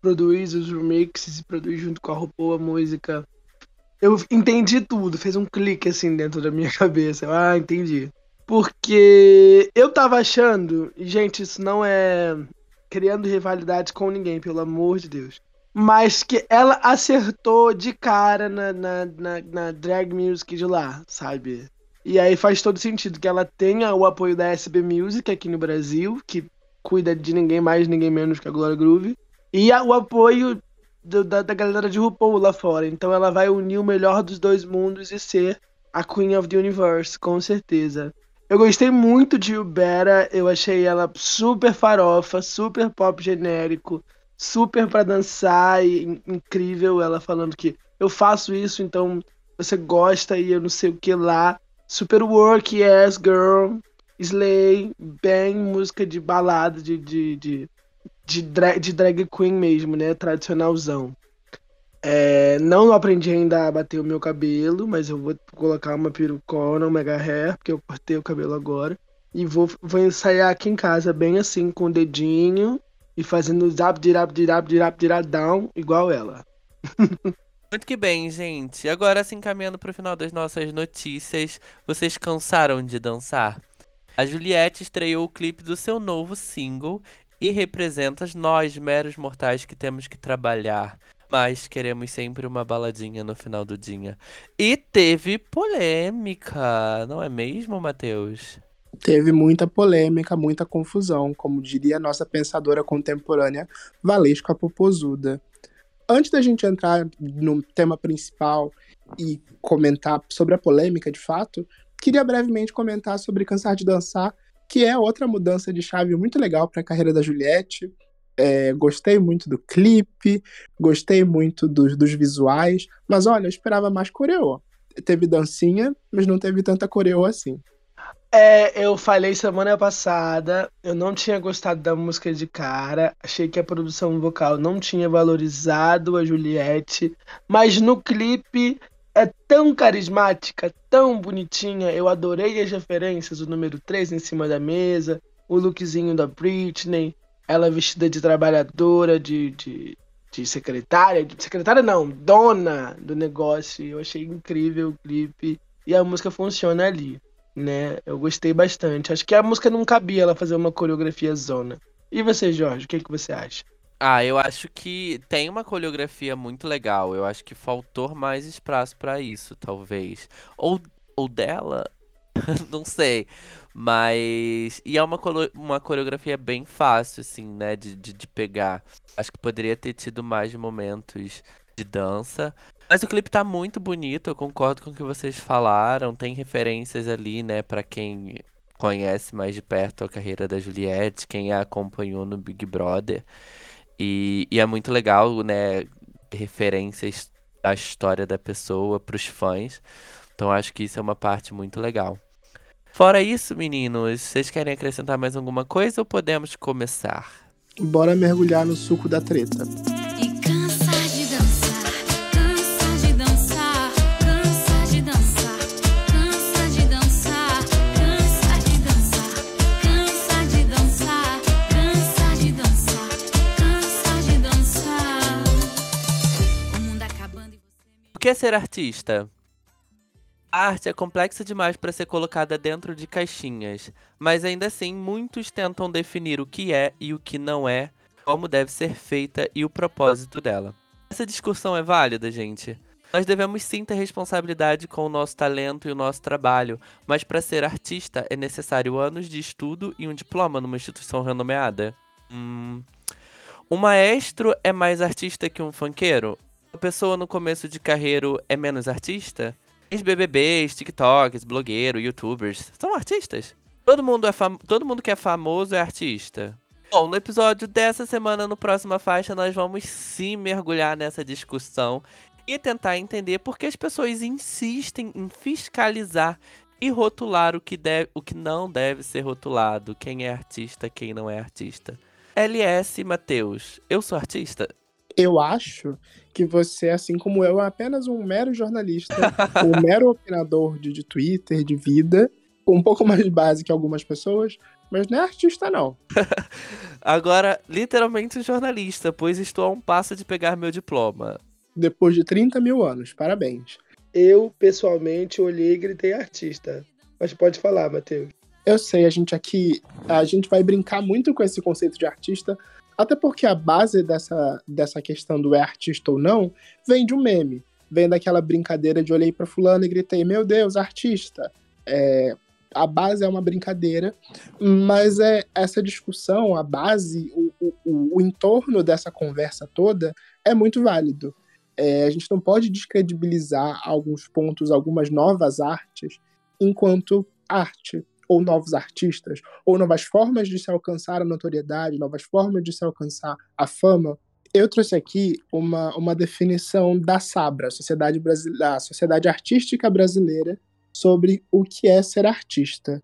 produz os remixes e produz junto com a RuPaul a música eu entendi tudo, fez um clique assim dentro da minha *laughs* cabeça. Ah, entendi. Porque eu tava achando, gente, isso não é criando rivalidade com ninguém, pelo amor de Deus. Mas que ela acertou de cara na, na, na, na drag music de lá, sabe? E aí faz todo sentido que ela tenha o apoio da SB Music aqui no Brasil, que cuida de ninguém mais, ninguém menos que a Gloria Groove. E a, o apoio do, da, da galera de RuPaul lá fora. Então ela vai unir o melhor dos dois mundos e ser a Queen of the Universe, com certeza. Eu gostei muito de Ubera, eu achei ela super farofa, super pop genérico, super para dançar e incrível. Ela falando que eu faço isso, então você gosta e eu não sei o que lá. Super work, yes, girl. Slay, bem música de balada, de, de, de de, drag, de drag queen mesmo, né? Tradicionalzão. É, não aprendi ainda a bater o meu cabelo, mas eu vou colocar uma perucona, um mega hair, porque eu cortei o cabelo agora. E vou, vou ensaiar aqui em casa, bem assim, com o dedinho e fazendo zap, dirap, dirap, dirap, down, igual ela. *laughs* Muito que bem, gente. Agora, se encaminhando para o final das nossas notícias, vocês cansaram de dançar? A Juliette estreou o clipe do seu novo single e representas nós, meros mortais, que temos que trabalhar, mas queremos sempre uma baladinha no final do dia. E teve polêmica, não é mesmo, Matheus? Teve muita polêmica, muita confusão, como diria a nossa pensadora contemporânea Valesca Popozuda. Antes da gente entrar no tema principal e comentar sobre a polêmica de fato, queria brevemente comentar sobre Cansar de Dançar, que é outra mudança de chave muito legal para a carreira da Juliette. É, gostei muito do clipe, gostei muito dos, dos visuais, mas olha, eu esperava mais coreô. Teve dancinha, mas não teve tanta coreô assim. É, eu falei semana passada, eu não tinha gostado da música de cara, achei que a produção vocal não tinha valorizado a Juliette, mas no clipe é tão carismática, tão bonitinha. Eu adorei as referências, o número 3 em cima da mesa, o lookzinho da Britney, ela vestida de trabalhadora, de, de, de secretária, de secretária não, dona do negócio. Eu achei incrível o clipe e a música funciona ali, né? Eu gostei bastante. Acho que a música não cabia ela fazer uma coreografia zona. E você, Jorge, o que, que você acha? Ah, eu acho que tem uma coreografia muito legal. Eu acho que faltou mais espaço pra isso, talvez. Ou, ou dela, *laughs* não sei. Mas. E é uma, uma coreografia bem fácil, assim, né? De, de, de pegar. Acho que poderia ter tido mais momentos de dança. Mas o clipe tá muito bonito, eu concordo com o que vocês falaram. Tem referências ali, né, pra quem conhece mais de perto a carreira da Juliette, quem a acompanhou no Big Brother. E, e é muito legal, né, referências da história da pessoa pros fãs. Então acho que isso é uma parte muito legal. Fora isso, meninos, vocês querem acrescentar mais alguma coisa ou podemos começar? Bora mergulhar no suco da treta. O que é ser artista? A arte é complexa demais para ser colocada dentro de caixinhas, mas ainda assim muitos tentam definir o que é e o que não é, como deve ser feita e o propósito dela. Essa discussão é válida, gente. Nós devemos sim ter responsabilidade com o nosso talento e o nosso trabalho, mas para ser artista é necessário anos de estudo e um diploma numa instituição renomeada? Hum. Um maestro é mais artista que um funkeiro? A pessoa no começo de carreira é menos artista? Ex-BBBs, TikToks, blogueiros, YouTubers são artistas. Todo mundo, é fam... Todo mundo que é famoso é artista. Bom, no episódio dessa semana, no Próxima Faixa, nós vamos sim mergulhar nessa discussão e tentar entender por que as pessoas insistem em fiscalizar e rotular o que, deve, o que não deve ser rotulado, quem é artista, quem não é artista. LS Matheus, eu sou artista? Eu acho que você, assim como eu, é apenas um mero jornalista, *laughs* um mero opinador de, de Twitter, de vida, um pouco mais de base que algumas pessoas, mas não é artista, não. *laughs* Agora, literalmente jornalista, pois estou a um passo de pegar meu diploma. Depois de 30 mil anos, parabéns. Eu, pessoalmente, olhei e gritei artista. Mas pode falar, Matheus. Eu sei, a gente aqui, a gente vai brincar muito com esse conceito de artista, até porque a base dessa, dessa questão do é artista ou não vem de um meme. Vem daquela brincadeira de olhei para fulano e gritei, meu Deus, artista. É, a base é uma brincadeira, mas é essa discussão, a base, o, o, o entorno dessa conversa toda é muito válido. É, a gente não pode descredibilizar alguns pontos, algumas novas artes, enquanto arte, ou novos artistas, ou novas formas de se alcançar a notoriedade, novas formas de se alcançar a fama. Eu trouxe aqui uma, uma definição da Sabra, Sociedade, a Sociedade Artística Brasileira, sobre o que é ser artista.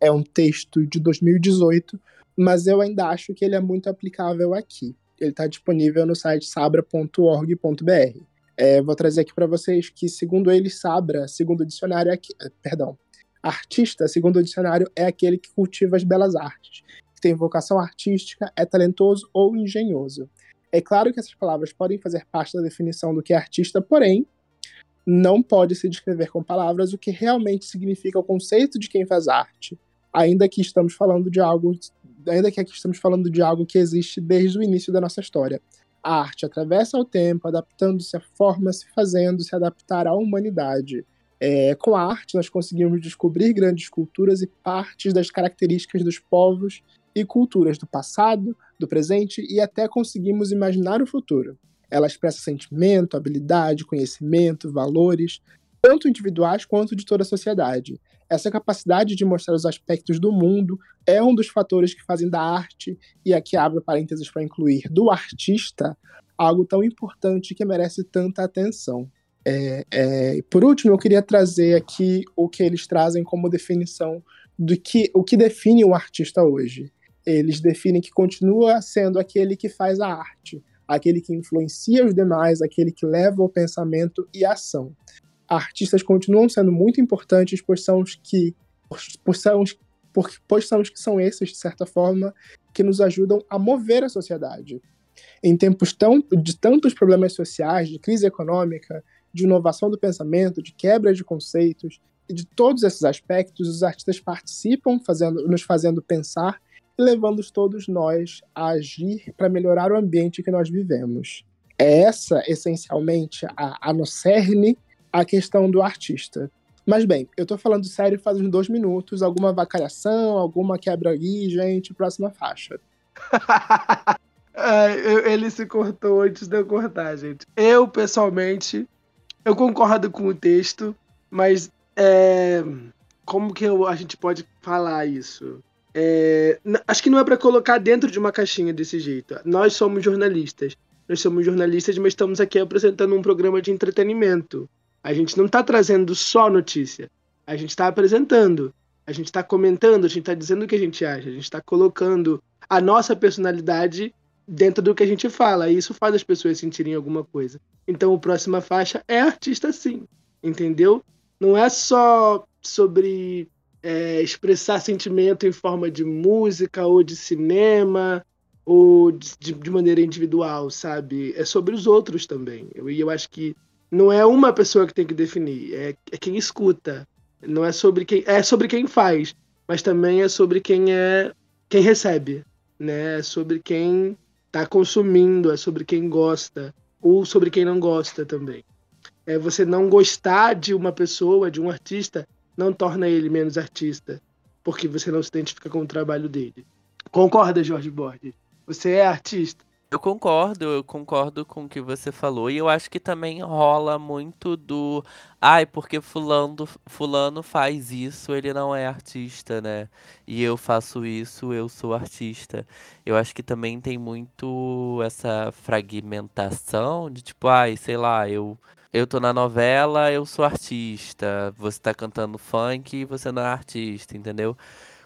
É um texto de 2018, mas eu ainda acho que ele é muito aplicável aqui. Ele está disponível no site sabra.org.br. É, vou trazer aqui para vocês que, segundo ele, Sabra, segundo o dicionário, aqui, perdão, artista, segundo o dicionário, é aquele que cultiva as belas artes, que tem vocação artística, é talentoso ou engenhoso. É claro que essas palavras podem fazer parte da definição do que é artista, porém, não pode se descrever com palavras o que realmente significa o conceito de quem faz arte, ainda que estamos falando de algo, ainda que aqui estamos falando de algo que existe desde o início da nossa história. A arte atravessa o tempo, adaptando-se à forma, se fazendo se adaptar à humanidade. É, com a arte, nós conseguimos descobrir grandes culturas e partes das características dos povos e culturas do passado, do presente e até conseguimos imaginar o futuro. Ela expressa sentimento, habilidade, conhecimento, valores, tanto individuais quanto de toda a sociedade. Essa capacidade de mostrar os aspectos do mundo é um dos fatores que fazem da arte, e aqui abro parênteses para incluir, do artista, algo tão importante que merece tanta atenção. É, é, por último, eu queria trazer aqui o que eles trazem como definição do que o que define um artista hoje. Eles definem que continua sendo aquele que faz a arte, aquele que influencia os demais, aquele que leva o pensamento e a ação. artistas continuam sendo muito importantes, pois são os que, pois são, os- pois são os que são esses, de certa forma, que nos ajudam a mover a sociedade. Em tempos tão, de tantos problemas sociais, de crise econômica, de inovação do pensamento, de quebra de conceitos, e de todos esses aspectos, os artistas participam, fazendo, nos fazendo pensar e levando todos nós a agir para melhorar o ambiente que nós vivemos. É essa, essencialmente, a, a no cerne, a questão do artista. Mas bem, eu tô falando sério faz uns dois minutos, alguma vacalhação, alguma quebra aí, gente, próxima faixa. *laughs* Ai, ele se cortou antes de eu cortar, gente. Eu, pessoalmente, eu concordo com o texto, mas é, como que eu- a gente pode falar isso? É, acho que não é pra colocar dentro de uma caixinha desse jeito. Nós somos jornalistas. Nós somos jornalistas, mas estamos aqui apresentando um programa de entretenimento. A gente não tá trazendo só notícia. A gente tá apresentando. A gente tá comentando, a gente tá dizendo o que a gente acha. A gente tá colocando a nossa personalidade dentro do que a gente fala. E isso faz as pessoas sentirem alguma coisa. Então, o próxima faixa é artista, sim. Entendeu? Não é só sobre é, expressar sentimento em forma de música ou de cinema ou de, de maneira individual, sabe? É sobre os outros também. Eu- E eu, acho que não é uma pessoa que tem que definir, é, é quem escuta. Não é sobre quem é sobre quem faz, mas também é sobre quem é quem recebe, né? É sobre quem tá consumindo, é sobre quem gosta ou sobre quem não gosta também. É você não gostar de uma pessoa, de um artista, não torna ele menos artista, porque você não se identifica com o trabalho dele. Concorda, Jorge Borges? Você é artista? Eu concordo, eu concordo com o que você falou. E eu acho que também rola muito do. Ai, porque fulano, fulano faz isso, ele não é artista, né? E eu faço isso, eu sou artista. Eu acho que também tem muito essa fragmentação de tipo, ai, sei lá, eu. Eu tô na novela, eu sou artista. Você tá cantando funk, você não é artista, entendeu?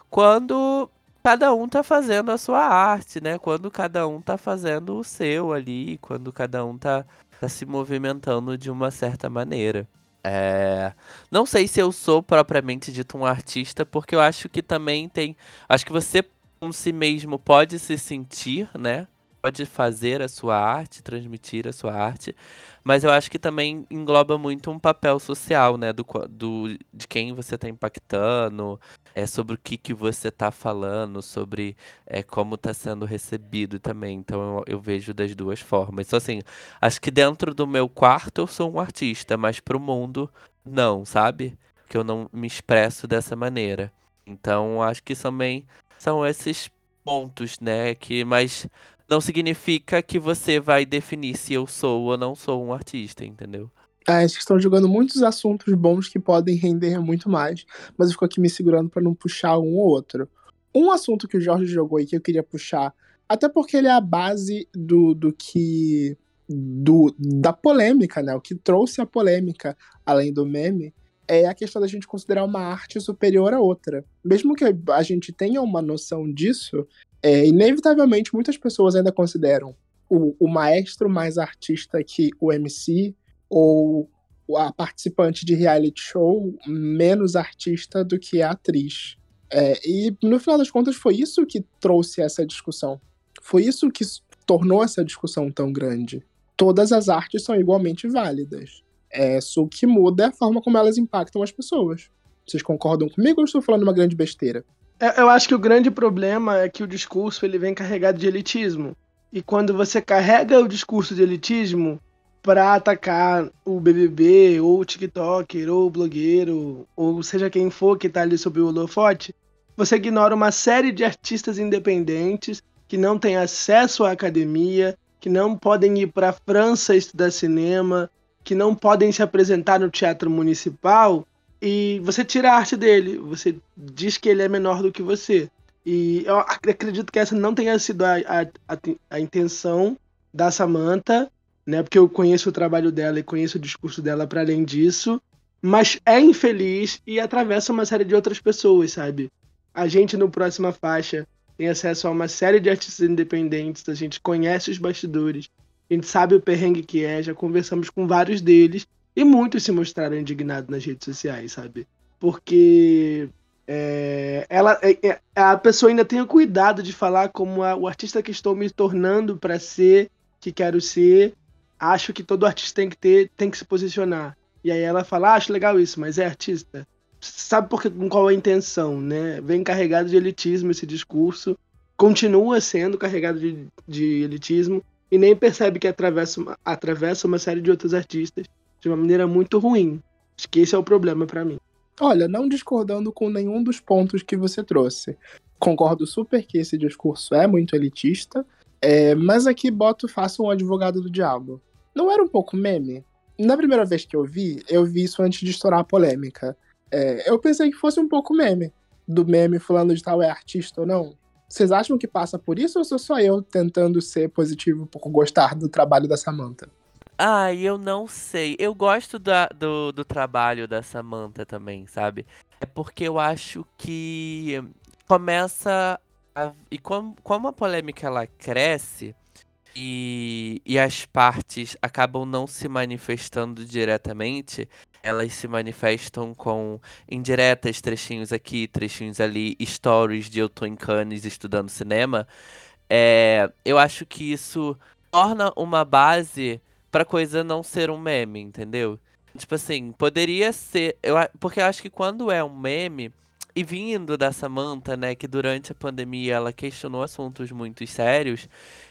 Quando cada um tá fazendo a sua arte, né? Quando cada um tá fazendo o seu ali, quando cada um tá, tá se movimentando de uma certa maneira. É... Não sei se eu sou propriamente dito um artista, porque eu acho que também tem. Acho que você com si mesmo pode se sentir, né? Pode fazer a sua arte, transmitir a sua arte, mas eu acho que também engloba muito um papel social, né? Do, do, de quem você tá impactando, é sobre o que, que você tá falando, sobre é, como tá sendo recebido também. Então eu, eu vejo das duas formas. Então, assim, acho que dentro do meu quarto eu sou um artista, mas pro mundo, não, sabe? Que eu não me expresso dessa maneira. Então, acho que também são esses pontos, né? Que, mas não significa que você vai definir se eu sou ou não sou um artista, entendeu? Ah, vocês estão jogando muitos assuntos bons que podem render muito mais, mas eu fico aqui me segurando para não puxar um ou outro. Um assunto que o Jorge jogou e que eu queria puxar, até porque ele é a base do, do que. Do, da polêmica, né? O que trouxe a polêmica, além do meme, é a questão da gente considerar uma arte superior a outra. Mesmo que a gente tenha uma noção disso, é, inevitavelmente muitas pessoas ainda consideram o, o maestro mais artista que o MC, ou a participante de reality show menos artista do que a atriz. É, e no final das contas foi isso que trouxe essa discussão. Foi isso que tornou essa discussão tão grande. Todas as artes são igualmente válidas. É, só que muda é a forma como elas impactam as pessoas. Vocês concordam comigo ou estou falando uma grande besteira? Eu, eu acho que o grande problema é que o discurso ele vem carregado de elitismo. E quando você carrega o discurso de elitismo para atacar o BBB, ou o TikToker, ou o blogueiro, ou seja quem for que tá ali sob o holofote, você ignora uma série de artistas independentes que não têm acesso à academia, que não podem ir para a França estudar cinema, que não podem se apresentar no teatro municipal, e você tira a arte dele, você diz que ele é menor do que você. E eu ac- acredito que essa não tenha sido a, a, a, a intenção da Samantha, né? Porque eu conheço o trabalho dela e conheço o discurso dela para além disso, mas é infeliz e atravessa uma série de outras pessoas, sabe? A gente no próxima faixa tem acesso a uma série de artistas independentes, a gente conhece os bastidores, a gente sabe o perrengue que é, já conversamos com vários deles E muitos se mostraram indignados nas redes sociais, sabe? Porque é, ela, é, é, a pessoa ainda tem o cuidado de falar como a, o artista que estou me tornando para ser, que quero ser. Acho que todo artista tem que ter, tem que se posicionar. E aí ela fala, ah, acho legal isso, mas é artista. Sabe por que, qual a intenção, né? Vem carregado de elitismo esse discurso, continua sendo carregado de, de elitismo e nem percebe que atravessa uma, atravessa uma série de outros artistas de uma maneira muito ruim. Acho que esse é o problema para mim. Olha, não discordando com nenhum dos pontos que você trouxe. Concordo super que esse discurso é muito elitista, é, mas aqui boto faço um advogado do diabo. Não era um pouco meme? Na primeira vez que eu vi, eu vi isso antes de estourar a polêmica. É, eu pensei que fosse um pouco meme. Do meme fulano de tal é artista ou não. Vocês acham que passa por isso ou sou só eu tentando ser positivo por gostar do trabalho da Samantha? Ah, eu não sei. Eu gosto da- do, do trabalho da Samantha também, sabe? É porque eu acho que começa a, e como, como a polêmica ela cresce e, e as partes acabam não se manifestando diretamente, elas se manifestam com indiretas, trechinhos aqui, trechinhos ali, stories de eu tô em Cannes estudando cinema. É, eu acho que isso torna uma base pra coisa não ser um meme, entendeu? Tipo assim, poderia ser. Eu, porque eu acho que quando é um meme, e vindo da Samantha, né, que durante a pandemia ela questionou assuntos muito sérios,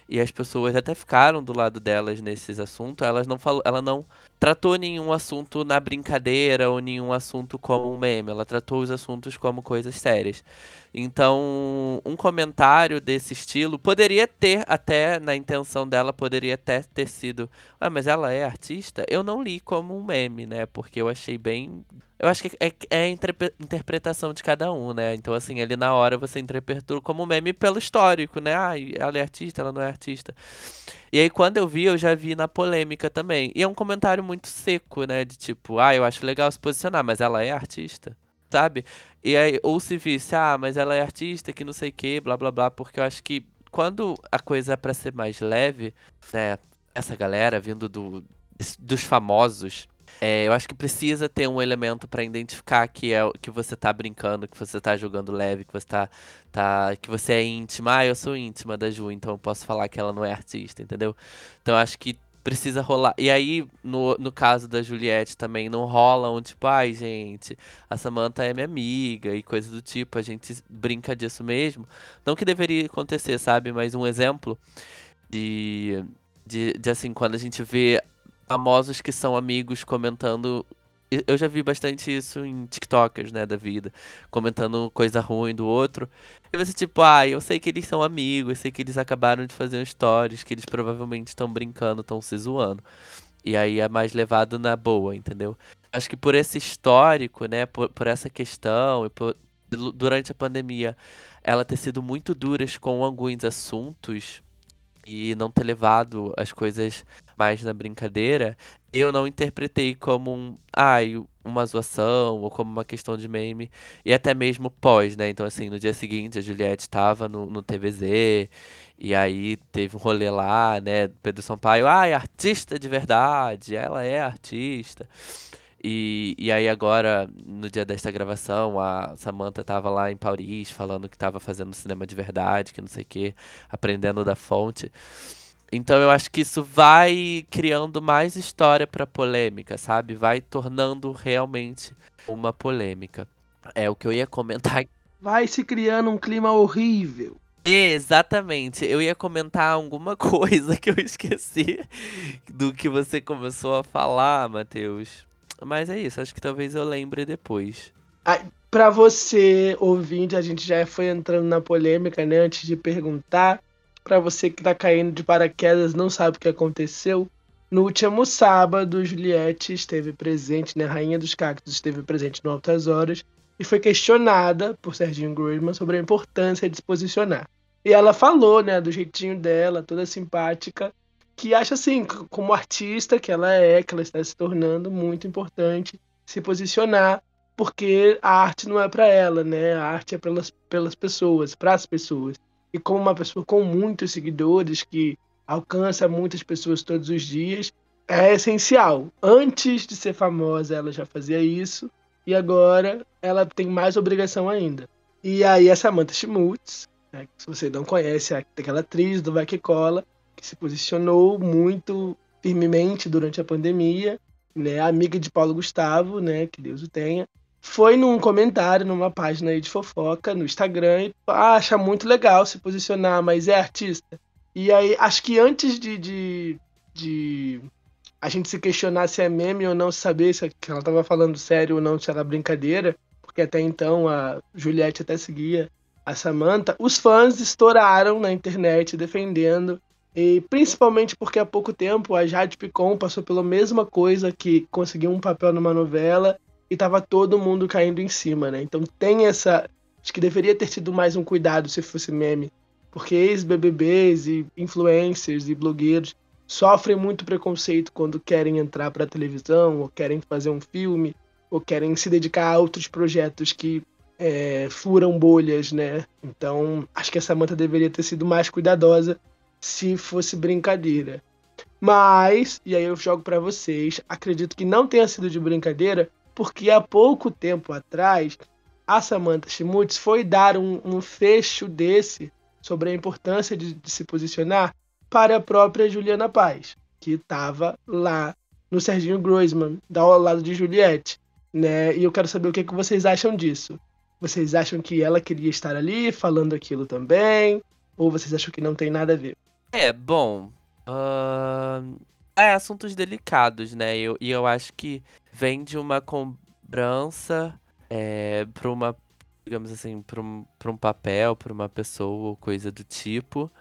e as pessoas até ficaram do lado delas nesses assuntos, elas não falou, ela não tratou nenhum assunto na brincadeira ou nenhum assunto como um meme, ela tratou os assuntos como coisas sérias. Então, um comentário desse estilo poderia ter, até na intenção dela, poderia até ter sido ah, mas ela é artista? Eu não li como um meme, né? Porque eu achei bem. Eu acho que é, é a interpretação de cada um, né? Então, assim, ali na hora você interpretou como meme pelo histórico, né? Ah, ela é artista, ela não é artista. E aí, quando eu vi, eu já vi na polêmica também. E é um comentário muito seco, né? De tipo, ah, eu acho legal se posicionar, mas ela é artista, sabe? E aí, ou se visse, ah, mas ela é artista, que não sei o que, blá blá blá, porque eu acho que quando a coisa é pra ser mais leve, né? essa galera vindo do, dos famosos, é, eu acho que precisa ter um elemento pra identificar que é que você tá brincando, que você tá jogando leve, que você tá, tá que você é íntima. Ah, eu sou íntima da Ju, então eu posso falar que ela não é artista, entendeu? Então eu acho que precisa rolar. E aí, no, no caso da Juliette também, não rola um tipo, ai, gente, a Samantha é minha amiga e coisa do tipo, a gente brinca disso mesmo. Não que deveria acontecer, sabe? Mas um exemplo de, de, de assim, quando a gente vê famosos que são amigos comentando. Eu já vi bastante isso em TikTokers, né, da vida, comentando coisa ruim do outro. E você, tipo, ah, eu sei que eles são amigos, eu sei que eles acabaram de fazer um stories, que eles provavelmente estão brincando, estão se zoando. E aí é mais levado na boa, entendeu? Acho que por esse histórico, né, por, por essa questão, e por- du- durante a pandemia, ela ter sido muito duras com alguns assuntos e não ter levado as coisas mais na brincadeira, eu não interpretei como um, ai, uma zoação ou como uma questão de meme, e até mesmo pós, né? Então, assim, no dia seguinte a Juliette estava no, no TVZ, e aí teve um rolê lá, né? Pedro Sampaio, ai, artista de verdade, ela é artista. E, e aí agora, no dia desta gravação, a Samantha tava lá em Paris falando que tava fazendo cinema de verdade, que não sei o quê, aprendendo da fonte. Então eu acho que isso vai criando mais história pra polêmica, sabe? Vai tornando realmente uma polêmica. É o que eu ia comentar. Vai se criando um clima horrível. Exatamente. Eu ia comentar alguma *laughs* coisa que eu esqueci do que você começou a falar, Matheus. Mas é isso, acho que talvez eu lembre depois. Pra você, ouvinte, a gente já foi entrando na polêmica, né? Antes de perguntar. Pra você que tá caindo de paraquedas, não sabe o que aconteceu. No último sábado, Juliette esteve presente, né? Rainha dos Cactos esteve presente no Altas Horas e foi questionada por Serginho Groisman sobre a importância de se posicionar. E ela falou, né, do jeitinho dela, toda simpática, que acha assim, como artista que ela é, que ela está se tornando muito importante se posicionar porque a arte não é para ela, né? A arte é pelas, pelas pessoas, para as pessoas. E como uma pessoa com muitos seguidores, que alcança muitas pessoas todos os dias, é essencial. Antes de ser famosa, ela já fazia isso. E agora ela tem mais obrigação ainda. E aí a Samantha Schmutz, né, se você não conhece, é aquela atriz do Vai Que Cola, que se posicionou muito firmemente durante a pandemia, né, amiga de Paulo Gustavo, né, que Deus o tenha, foi num comentário numa página aí de fofoca no Instagram e ah, acha muito legal se posicionar, mas é artista. E aí, acho que antes de, de, de a gente se questionar se é meme ou não, saber se ela estava falando sério ou não, se era brincadeira, porque até então a Juliette até seguia a Samantha, os fãs estouraram na internet defendendo, e principalmente porque há pouco tempo a Jade Picon passou pela mesma coisa que conseguiu um papel numa novela e tava todo mundo caindo em cima, né? Então tem essa. Acho que deveria ter tido mais um cuidado se fosse meme, porque ex-BBBs e influencers e blogueiros sofrem muito preconceito quando querem entrar para televisão ou querem fazer um filme ou querem se dedicar a outros projetos que é, furam bolhas, né? Então, acho que a Samantha deveria ter sido mais cuidadosa se fosse brincadeira. Mas, e aí eu jogo para vocês, acredito que não tenha sido de brincadeira, porque há pouco tempo atrás a Samantha Schmutz foi dar um, um fecho desse sobre a importância de, de se posicionar para a própria Juliana Paz, que estava lá no Serginho Groisman, ao lado de Juliette né? E eu quero saber o que, que vocês acham disso. Vocês acham que ela queria estar ali falando aquilo também? Ou vocês acham que não tem nada a ver? É, bom. Uh... É, assuntos delicados, né? Eu, e eu acho que vem de uma cobrança é, para uma, digamos assim, para um, pra um papel, para uma pessoa ou coisa do tipo.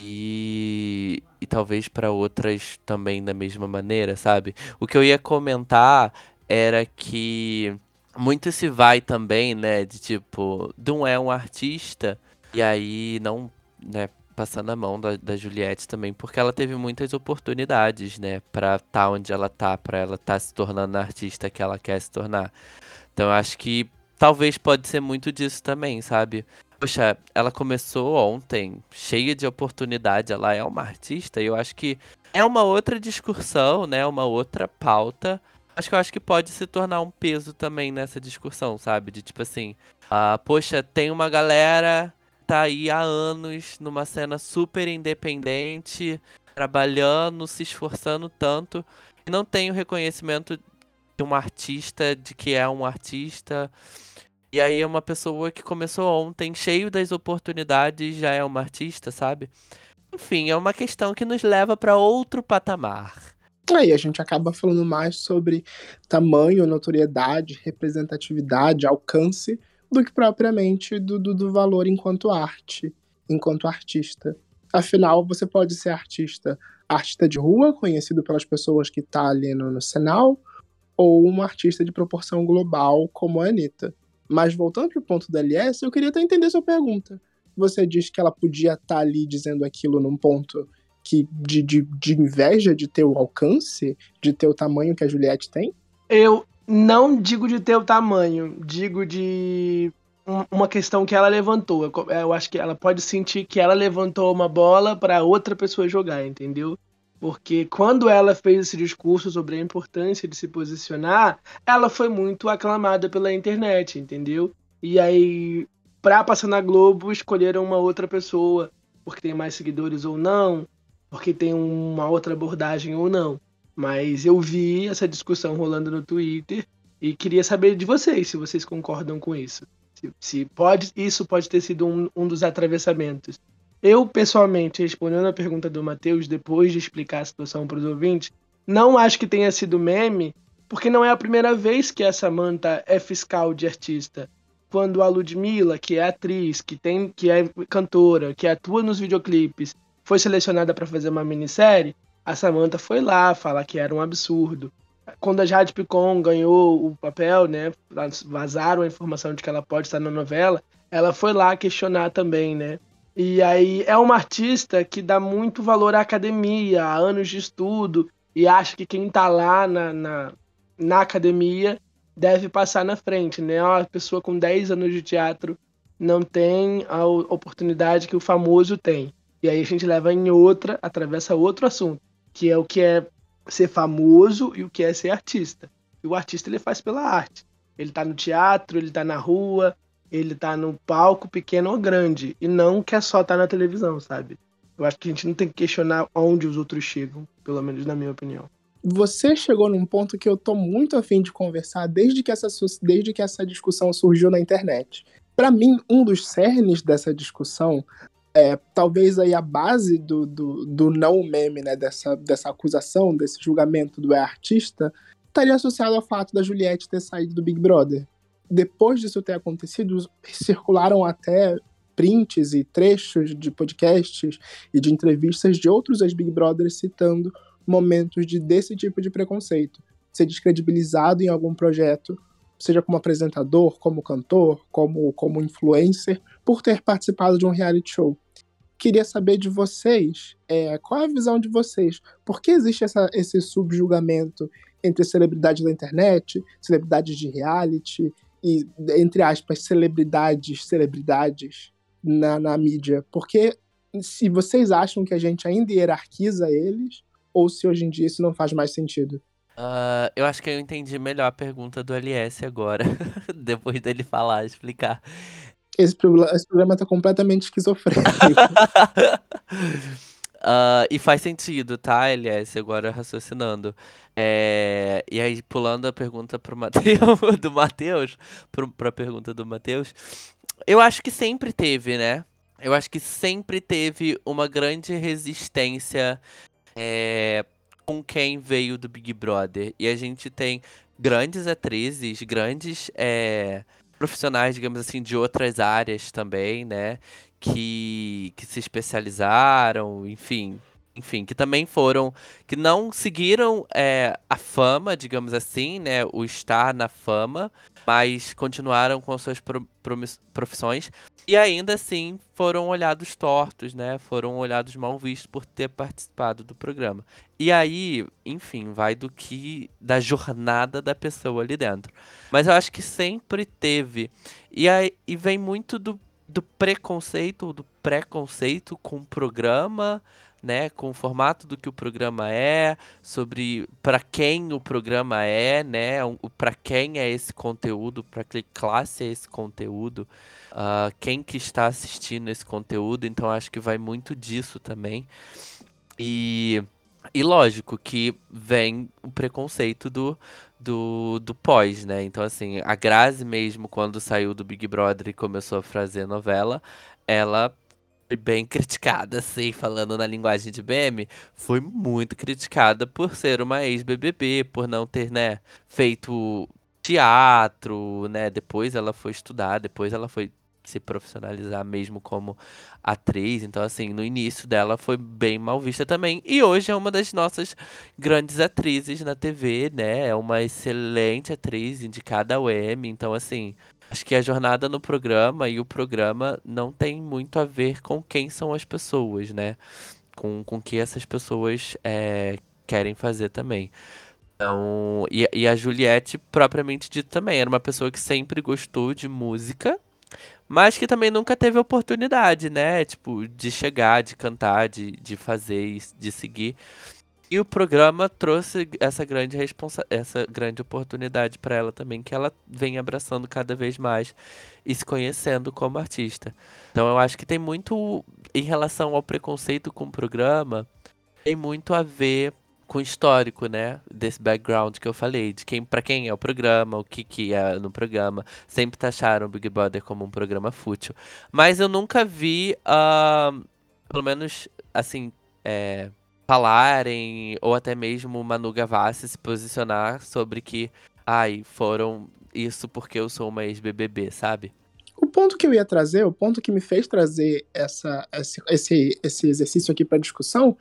E, e talvez para outras também da mesma maneira, sabe? O que eu ia comentar era que muito se vai também, né, de tipo, Dum é um artista, e aí não, né, passando a mão da, da Juliette também, porque ela teve muitas oportunidades, né, pra estar tá onde ela tá, pra ela estar tá se tornando a artista que ela quer se tornar. Então acho que talvez pode ser muito disso também, sabe? Poxa, ela começou ontem, cheia de oportunidade, ela é uma artista, e eu acho que é uma outra discussão, né, uma outra pauta, Acho que eu acho que pode se tornar um peso também nessa discussão, sabe? De tipo assim, uh, poxa, tem uma galera tá aí há anos numa cena super independente, trabalhando, se esforçando tanto, e não tem o reconhecimento de um artista, de que é um artista. E aí é uma pessoa que começou ontem, cheio das oportunidades, já é uma artista, sabe? Enfim, é uma questão que nos leva para outro patamar. Aí a gente acaba falando mais sobre tamanho, notoriedade, representatividade, alcance, do que propriamente do, do, do valor enquanto arte, enquanto artista. Afinal, você pode ser artista, artista de rua, conhecido pelas pessoas que tá ali no, no Senal, ou um artista de proporção global, como a Anitta. Mas voltando para o ponto da LS, eu queria até entender sua pergunta. Você diz que ela podia estar tá ali dizendo aquilo num ponto que de, de, de inveja de ter o alcance, de ter o tamanho que a Juliette tem? Eu não digo de ter o tamanho, digo de uma questão que ela levantou. Eu, eu acho que ela pode sentir que ela levantou uma bola para outra pessoa jogar, entendeu? Porque quando ela fez esse discurso sobre a importância de se posicionar, ela foi muito aclamada pela internet, entendeu? E aí, pra passar na Globo, escolheram uma outra pessoa, porque tem mais seguidores ou não, porque tem uma outra abordagem ou não. Mas eu vi essa discussão rolando no Twitter e queria saber de vocês se vocês concordam com isso. Se, se pode, isso pode ter sido um, um dos atravessamentos. Eu, pessoalmente, respondendo a pergunta do Matheus, depois de explicar a situação para os ouvintes, não acho que tenha sido meme, porque não é a primeira vez que a Samantha é fiscal de artista. Quando a Ludmilla, que é atriz, que, tem, que é cantora, que atua nos videoclipes, foi selecionada para fazer uma minissérie, a Samantha foi lá falar que era um absurdo. Quando a Jade Picon ganhou o papel, né, vazaram a informação de que ela pode estar na novela, ela foi lá questionar também, né? E aí é uma artista que dá muito valor à academia, a anos de estudo, e acha que quem está lá na, na, na, academia deve passar na frente, né? Uma pessoa com 10 anos de teatro não tem a oportunidade que o famoso tem. E aí a gente leva em outra, atravessa outro assunto, que é o que é ser famoso e o que é ser artista. E o artista ele faz pela arte. Ele tá no teatro, ele tá na rua, ele tá no palco pequeno ou grande. E não quer só estar tá na televisão, sabe? Eu acho que a gente não tem que questionar onde os outros chegam, pelo menos na minha opinião. Você chegou num ponto que eu tô muito afim de conversar desde que essa, desde que essa discussão surgiu na internet. Para mim, um dos cernes dessa discussão é, talvez aí a base do, do, do, não meme, né, dessa, dessa acusação, desse julgamento do é artista, estaria associado ao fato da Juliette ter saído do Big Brother. Depois disso ter acontecido, circularam até prints e trechos de podcasts e de entrevistas de outros ex-Big Brothers citando momentos de, desse tipo de preconceito. Ser descredibilizado em algum projeto, seja como apresentador, como cantor, como, como influencer, por ter participado de um reality show. Queria saber de vocês, é, qual é a visão de vocês? Por que existe essa, esse subjulgamento entre celebridades da internet, celebridades de reality e, entre aspas, celebridades, celebridades na, na mídia? Porque se vocês acham que a gente ainda hierarquiza eles, ou se hoje em dia isso não faz mais sentido? Uh, eu acho que eu entendi melhor a pergunta do LS agora, *laughs* depois dele falar, explicar. Esse, esse programa tá completamente esquizofrênico. uh, *laughs* e faz sentido, tá, LS, agora raciocinando. É, e aí, pulando a pergunta pro *laughs* Mateus, do Matheus, pra pergunta do Matheus, eu acho que sempre teve, né? Eu acho que sempre teve uma grande resistência é, com quem veio do Big Brother. E a gente tem grandes atrizes, grandes é, profissionais, digamos assim, de outras áreas também, né? Que, que se especializaram, enfim, enfim, que também foram, que não seguiram é, a fama, digamos assim, né, o estar na fama, mas continuaram com suas pro, profissões e ainda assim foram olhados tortos, né, foram olhados mal vistos por ter participado do programa. E aí, enfim, vai do que da jornada da pessoa ali dentro. Mas eu acho que sempre teve e aí e vem muito do, do preconceito, do preconceito com o programa né, com o formato do que o programa é, sobre para quem o programa é, né, para quem é esse conteúdo, para que classe é esse conteúdo, uh, quem que está assistindo esse conteúdo, então acho que vai muito disso também. E, e lógico que vem o preconceito do, do, do pós, né? Então, assim, a Grazi mesmo, quando saiu do Big Brother e começou a fazer novela, ela bem criticada, assim, falando na linguagem de BM, foi muito criticada por ser uma ex-BBB, por não ter, né, feito teatro, né, depois ela foi estudar, depois ela foi se profissionalizar mesmo como atriz, então assim, no início dela foi bem mal vista também, e hoje é uma das nossas grandes atrizes na TV, né, é uma excelente atriz, indicada ao Emmy, então assim, Acho que a jornada no programa e o programa não tem muito a ver com quem são as pessoas, né? Com o que essas pessoas é, querem fazer também. Então, e, e a Juliette, propriamente dito, também, era uma pessoa que sempre gostou de música, mas que também nunca teve oportunidade, né? Tipo, de chegar, de cantar, de, de fazer, de seguir. E o programa trouxe essa grande responsa essa grande oportunidade para ela também, que ela vem abraçando cada vez mais e se conhecendo como artista. Então eu acho que tem muito em relação ao preconceito com o programa, tem muito a ver com o histórico, né, desse background que eu falei, de quem para quem é o programa, o que que é no programa. Sempre taxaram o Big Brother como um programa fútil, mas eu nunca vi, uh, pelo menos assim, é, falarem, ou até mesmo Manu Gavassi se posicionar sobre que, ai, foram isso porque eu sou uma ex-BBB, sabe? O ponto que eu ia trazer, o ponto que me fez trazer essa, esse, esse exercício aqui para discussão,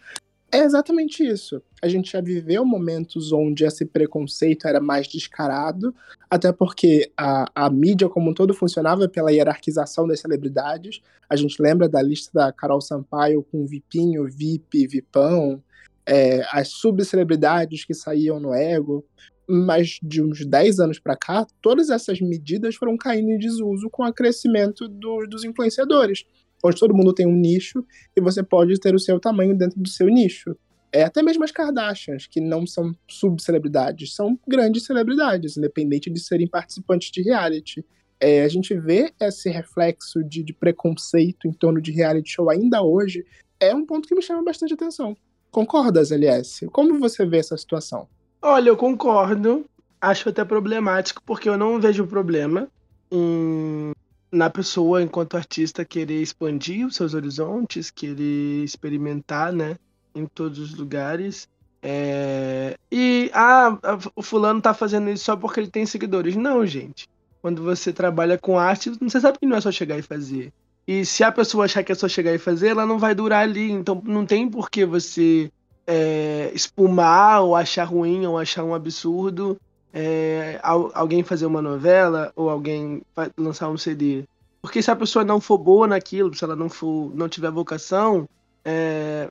é exatamente isso. A gente já viveu momentos onde esse preconceito era mais descarado, até porque a, a mídia como um todo funcionava pela hierarquização das celebridades. A gente lembra da lista da Carol Sampaio com Vipinho, VIP, Vipão, é, as subcelebridades que saíam no ego. Mas de uns 10 anos para cá, todas essas medidas foram caindo em desuso com o crescimento do, dos influenciadores. Hoje todo mundo tem um nicho e você pode ter o seu tamanho dentro do seu nicho. É, até mesmo as Kardashians, que não são subcelebridades, são grandes celebridades, independente de serem participantes de reality. É, a gente vê esse reflexo de, de preconceito em torno de reality show ainda hoje, é um ponto que me chama bastante atenção. Concordas, LS? Como você vê essa situação? Olha, eu concordo. Acho até problemático, porque eu não vejo problema em, na pessoa, enquanto artista, querer expandir os seus horizontes, querer experimentar, né? Em todos os lugares. É, E, ah, o fulano tá fazendo isso só porque ele tem seguidores. Não, gente. Quando você trabalha com arte, você sabe que não é só chegar e fazer. E se a pessoa achar que é só chegar e fazer, ela não vai durar ali. Então não tem por que você é, espumar ou achar ruim ou achar um absurdo é, al- alguém fazer uma novela ou alguém lançar um CD. Porque se a pessoa não for boa naquilo, se ela não for, não tiver vocação, é,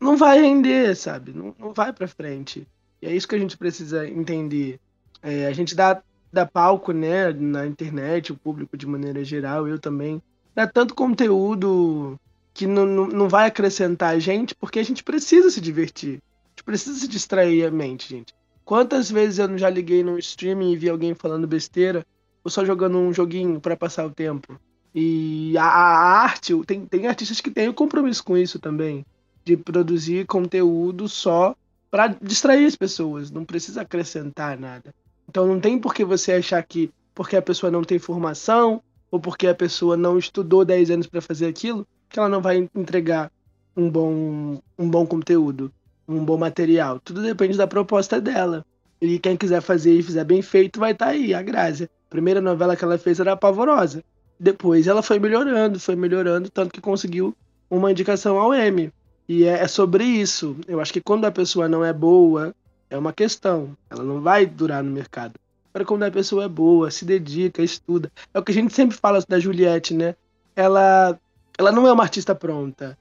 não vai render, sabe? Não, não vai pra frente. E é isso que a gente precisa entender. É, a gente dá, dá palco, né, na internet, o público de maneira geral, eu também. Dá tanto conteúdo que não, não vai acrescentar a gente, porque a gente precisa se divertir. A gente precisa se distrair a mente, gente. Quantas vezes eu já liguei num streaming e vi alguém falando besteira, ou só jogando um joguinho pra passar o tempo? E a, a arte, tem, tem artistas que têm o compromisso com isso também, de produzir conteúdo só pra distrair as pessoas, não precisa acrescentar nada. Então não tem por que você achar que porque a pessoa não tem formação ou porque a pessoa não estudou 10 anos pra fazer aquilo, que ela não vai entregar um bom, um bom conteúdo, um bom material. Tudo depende da proposta dela. E quem quiser fazer e fizer bem feito vai estar aí, a Grácia. A primeira novela que ela fez era pavorosa. Depois ela foi melhorando, foi melhorando, tanto que conseguiu uma indicação ao M. E é, é sobre isso. Eu acho que quando a pessoa não é boa, é uma questão. Ela não vai durar no mercado. Agora, quando a pessoa é boa, se dedica, estuda. É o que a gente sempre fala da Juliette, né? Ela, ela não é uma artista pronta.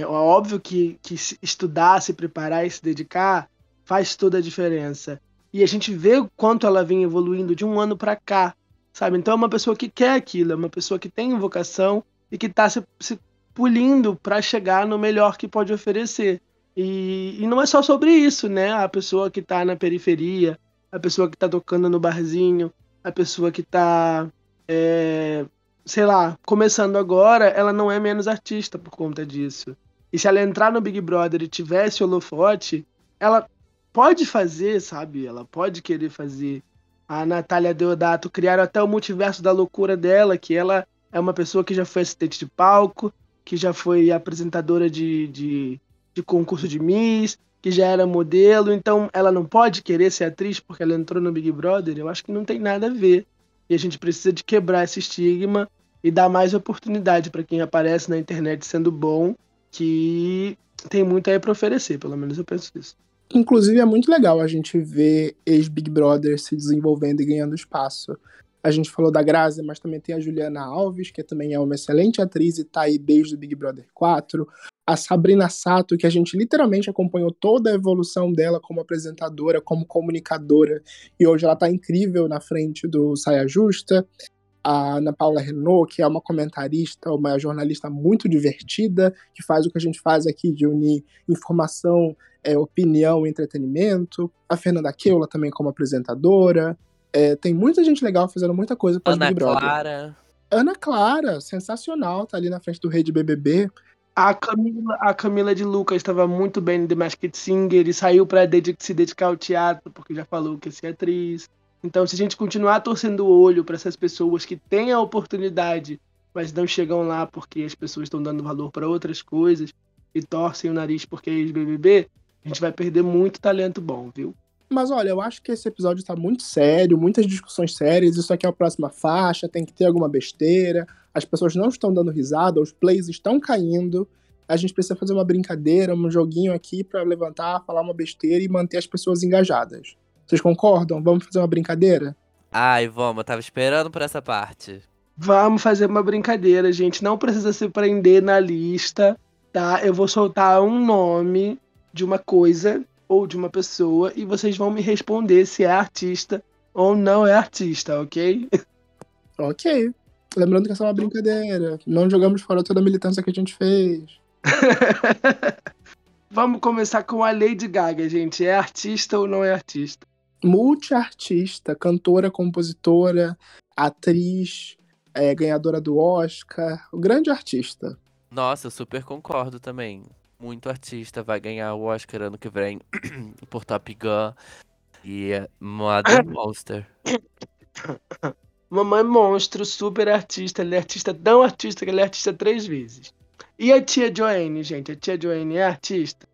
É óbvio que, que estudar, se preparar e se dedicar faz toda a diferença. E a gente vê o quanto ela vem evoluindo de um ano para cá, sabe? Então é uma pessoa que quer aquilo, é uma pessoa que tem vocação e que está se, se pulindo para chegar no melhor que pode oferecer. E, e não é só sobre isso, né? A pessoa que está na periferia, a pessoa que está tocando no barzinho, a pessoa que está, é, sei lá, começando agora, ela não é menos artista por conta disso. E se ela entrar no Big Brother e tivesse holofote, ela pode fazer, sabe? Ela pode querer fazer. A Natália Deodato criaram até o multiverso da loucura dela, que ela é uma pessoa que já foi assistente de palco, que já foi apresentadora de, de, de concurso de Miss, que já era modelo, então ela não pode querer ser atriz porque ela entrou no Big Brother. Eu acho que não tem nada a ver. E a gente precisa de quebrar esse estigma e dar mais oportunidade para quem aparece na internet sendo bom, que tem muito aí para oferecer, pelo menos eu penso isso. Inclusive, é muito legal a gente ver ex-Big Brother se desenvolvendo e ganhando espaço. A gente falou da Grazi, mas também tem a Juliana Alves, que também é uma excelente atriz e tá aí desde o Big Brother 4. A Sabrina Sato, que a gente literalmente acompanhou toda a evolução dela como apresentadora, como comunicadora, e hoje ela tá incrível na frente do Saia Justa. A Ana Paula Renault, que é uma comentarista, uma jornalista muito divertida, que faz o que a gente faz aqui de unir informação, é, opinião e entretenimento. A Fernanda Keula também como apresentadora. É, tem muita gente legal fazendo muita coisa para Ana Big Brother. Clara. Ana Clara, sensacional, tá ali na frente do rei de BBB. A Camila, a Camila de Lucas estava muito bem no The Masked Singer e saiu para se dedicar ao teatro, porque já falou que ia ser atriz. Então, se a gente continuar torcendo o olho para essas pessoas que têm a oportunidade, mas não chegam lá porque as pessoas estão dando valor para outras coisas e torcem o nariz porque é ex-BBB, a gente vai perder muito talento bom, viu? Mas olha, eu acho que esse episódio tá muito sério, muitas discussões sérias. Isso aqui é a próxima faixa, tem que ter alguma besteira. As pessoas não estão dando risada, os plays estão caindo. A gente precisa fazer uma brincadeira, um joguinho aqui pra levantar, falar uma besteira e manter as pessoas engajadas. Vocês concordam? Vamos fazer uma brincadeira? Ai, vamos, eu tava esperando por essa parte. Vamos fazer uma brincadeira, gente. Não precisa se prender na lista, tá? Eu vou soltar um nome de uma coisa ou de uma pessoa e vocês vão me responder se é artista ou não é artista, ok? Ok. Lembrando que essa é uma brincadeira. Não jogamos fora toda a militância que a gente fez. *laughs* Vamos começar com a Lady Gaga, gente. É artista ou não é artista? Multiartista, cantora, compositora, atriz, é, ganhadora do Oscar, o grande artista. Nossa, eu super concordo também. Muito artista vai ganhar o Oscar ano que vem *clears throat* por Top Gun e é Mother Monster. *coughs* Mamãe Monstro, super artista. Ele é artista tão artista que ele é artista três vezes. E a tia Joanne, gente? A tia Joanne é artista?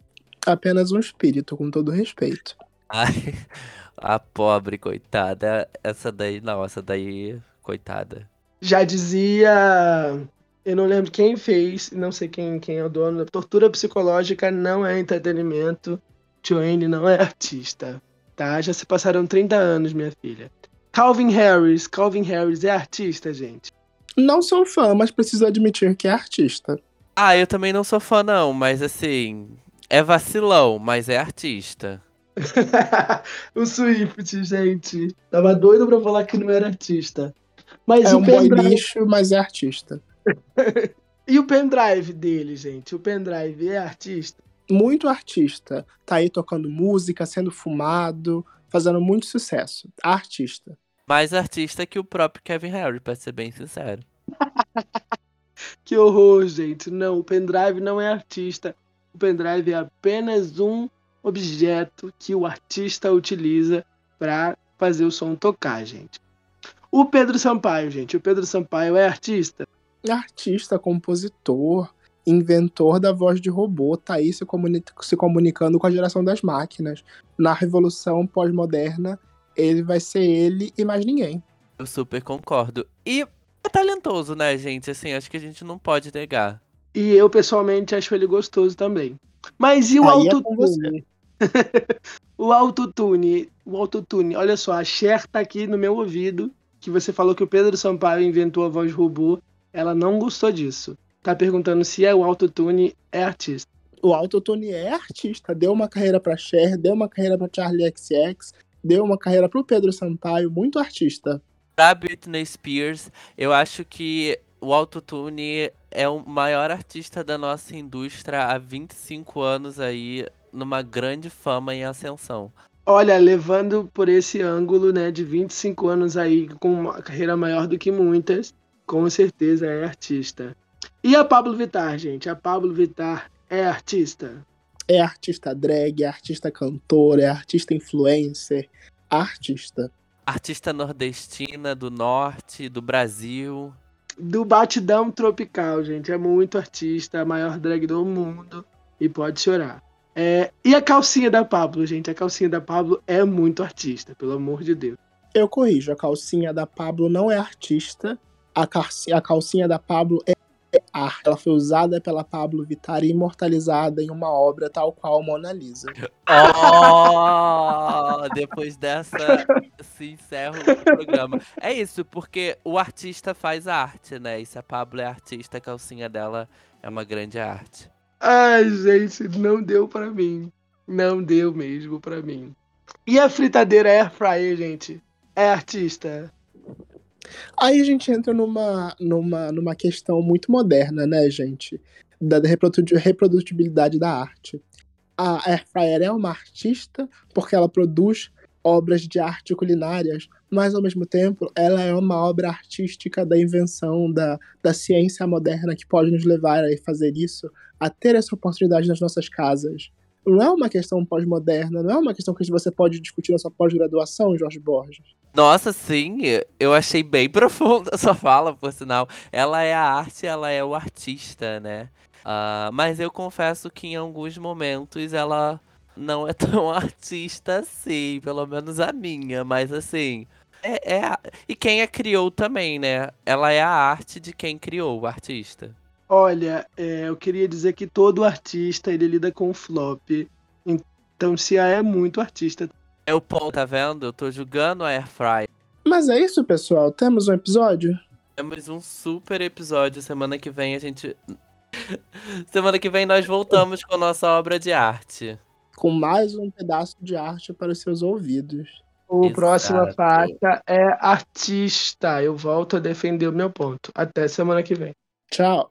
Apenas um espírito, com todo respeito. Ai, *laughs* a pobre, coitada. Essa daí, não, essa daí, coitada. Já dizia. Eu não lembro quem fez, não sei quem, quem é o dono. Tortura psicológica não é entretenimento. Joanne não é artista. Tá? Já se passaram 30 anos, minha filha. Calvin Harris. Calvin Harris é artista, gente. Não sou fã, mas preciso admitir que é artista. Ah, eu também não sou fã, não, mas assim. É vacilão, mas é artista. *laughs* o Swift, gente. Tava doido pra falar que não era artista. Mas É o um boy pendrive. lixo, mas é artista. *laughs* E o pendrive dele, gente? O pendrive é artista? Muito artista. Tá aí tocando música, sendo fumado, fazendo muito sucesso. Artista. Mais artista que o próprio Kevin Harris, pra ser bem sincero. *laughs* Que horror, gente. Não, o pendrive não é artista. O pendrive é apenas um objeto que o artista utiliza para fazer o som tocar, gente. O Pedro Sampaio, gente. O Pedro Sampaio é artista? Artista, compositor, inventor da voz de robô, tá aí se, comuni- se comunicando com a geração das máquinas. Na revolução pós-moderna, ele vai ser ele e mais ninguém. Eu super concordo. E é talentoso, né, gente? Assim, acho que a gente não pode negar. E eu, pessoalmente, acho ele gostoso também. Mas e o Aí é autotune? *laughs* o autotune, o autotune. Olha só, a Cher tá aqui no meu ouvido, que você falou que o Pedro Sampaio inventou a voz robô. Ela não gostou disso. Tá perguntando se é o autotune é artista. O Autotune é artista, deu uma carreira pra Cher, deu uma carreira pra Charlie XX, deu uma carreira pro Pedro Sampaio, muito artista. Pra Britney Spears, eu acho que o Autotune é o maior artista da nossa indústria há 25 anos aí, numa grande fama em ascensão. Olha, levando por esse ângulo, né, de 25 anos aí, com uma carreira maior do que muitas, com certeza é artista. E a Pablo Vittar, gente? A Pablo Vittar é artista? É artista drag, é artista cantor, é artista influencer, artista. Artista nordestina do norte, do Brasil. Do Batidão Tropical, gente. É muito artista, a maior drag do mundo. E pode chorar. É, e a calcinha da Pablo, gente? A calcinha da Pablo é muito artista, pelo amor de Deus. Eu corrijo, a calcinha da Pablo não é artista, a, calci- a calcinha da Pablo é arte. Ela foi usada pela Pablo Vittar e imortalizada em uma obra tal qual Mona Lisa. Oh, depois dessa *laughs* se encerra o programa. É isso, porque o artista faz arte, né? E se a Pablo é artista, a calcinha dela é uma grande arte. Ai, gente, não deu pra mim. Não deu mesmo pra mim. E a fritadeira Air Fryer, gente? É artista? Aí a gente entra numa, numa, numa questão muito moderna, né, gente? Da reprodu- reprodutibilidade da arte. A Air Fryer é uma artista porque ela produz obras de arte culinárias, mas ao mesmo tempo ela é uma obra artística da invenção da, da ciência moderna que pode nos levar a fazer isso, a ter essa oportunidade nas nossas casas. Não é uma questão pós-moderna, não é uma questão que você pode discutir na sua pós-graduação, Jorge Borges. Nossa, sim, eu achei bem *laughs* profunda a sua fala, por sinal. Ela é a arte, ela é o artista, né? Ah, mas eu confesso que em alguns momentos ela não é *laughs* tão artista assim, pelo menos a minha, mas assim. É, é a- E quem a criou também, né? Ela é a arte de quem criou o artista. Olha, é, eu queria dizer que todo artista ele lida com flop. Então, se a é muito artista, É o ponto, tá vendo? Eu tô julgando a Airfry. Mas é isso, pessoal. Temos um episódio? Temos um super episódio. Semana que vem a gente. *laughs* Semana que vem nós voltamos com nossa obra de arte. com mais um pedaço de arte para os seus ouvidos. o Exato. próxima faixa é artista. Eu volto a defender o meu ponto. Até semana que vem. Tchau.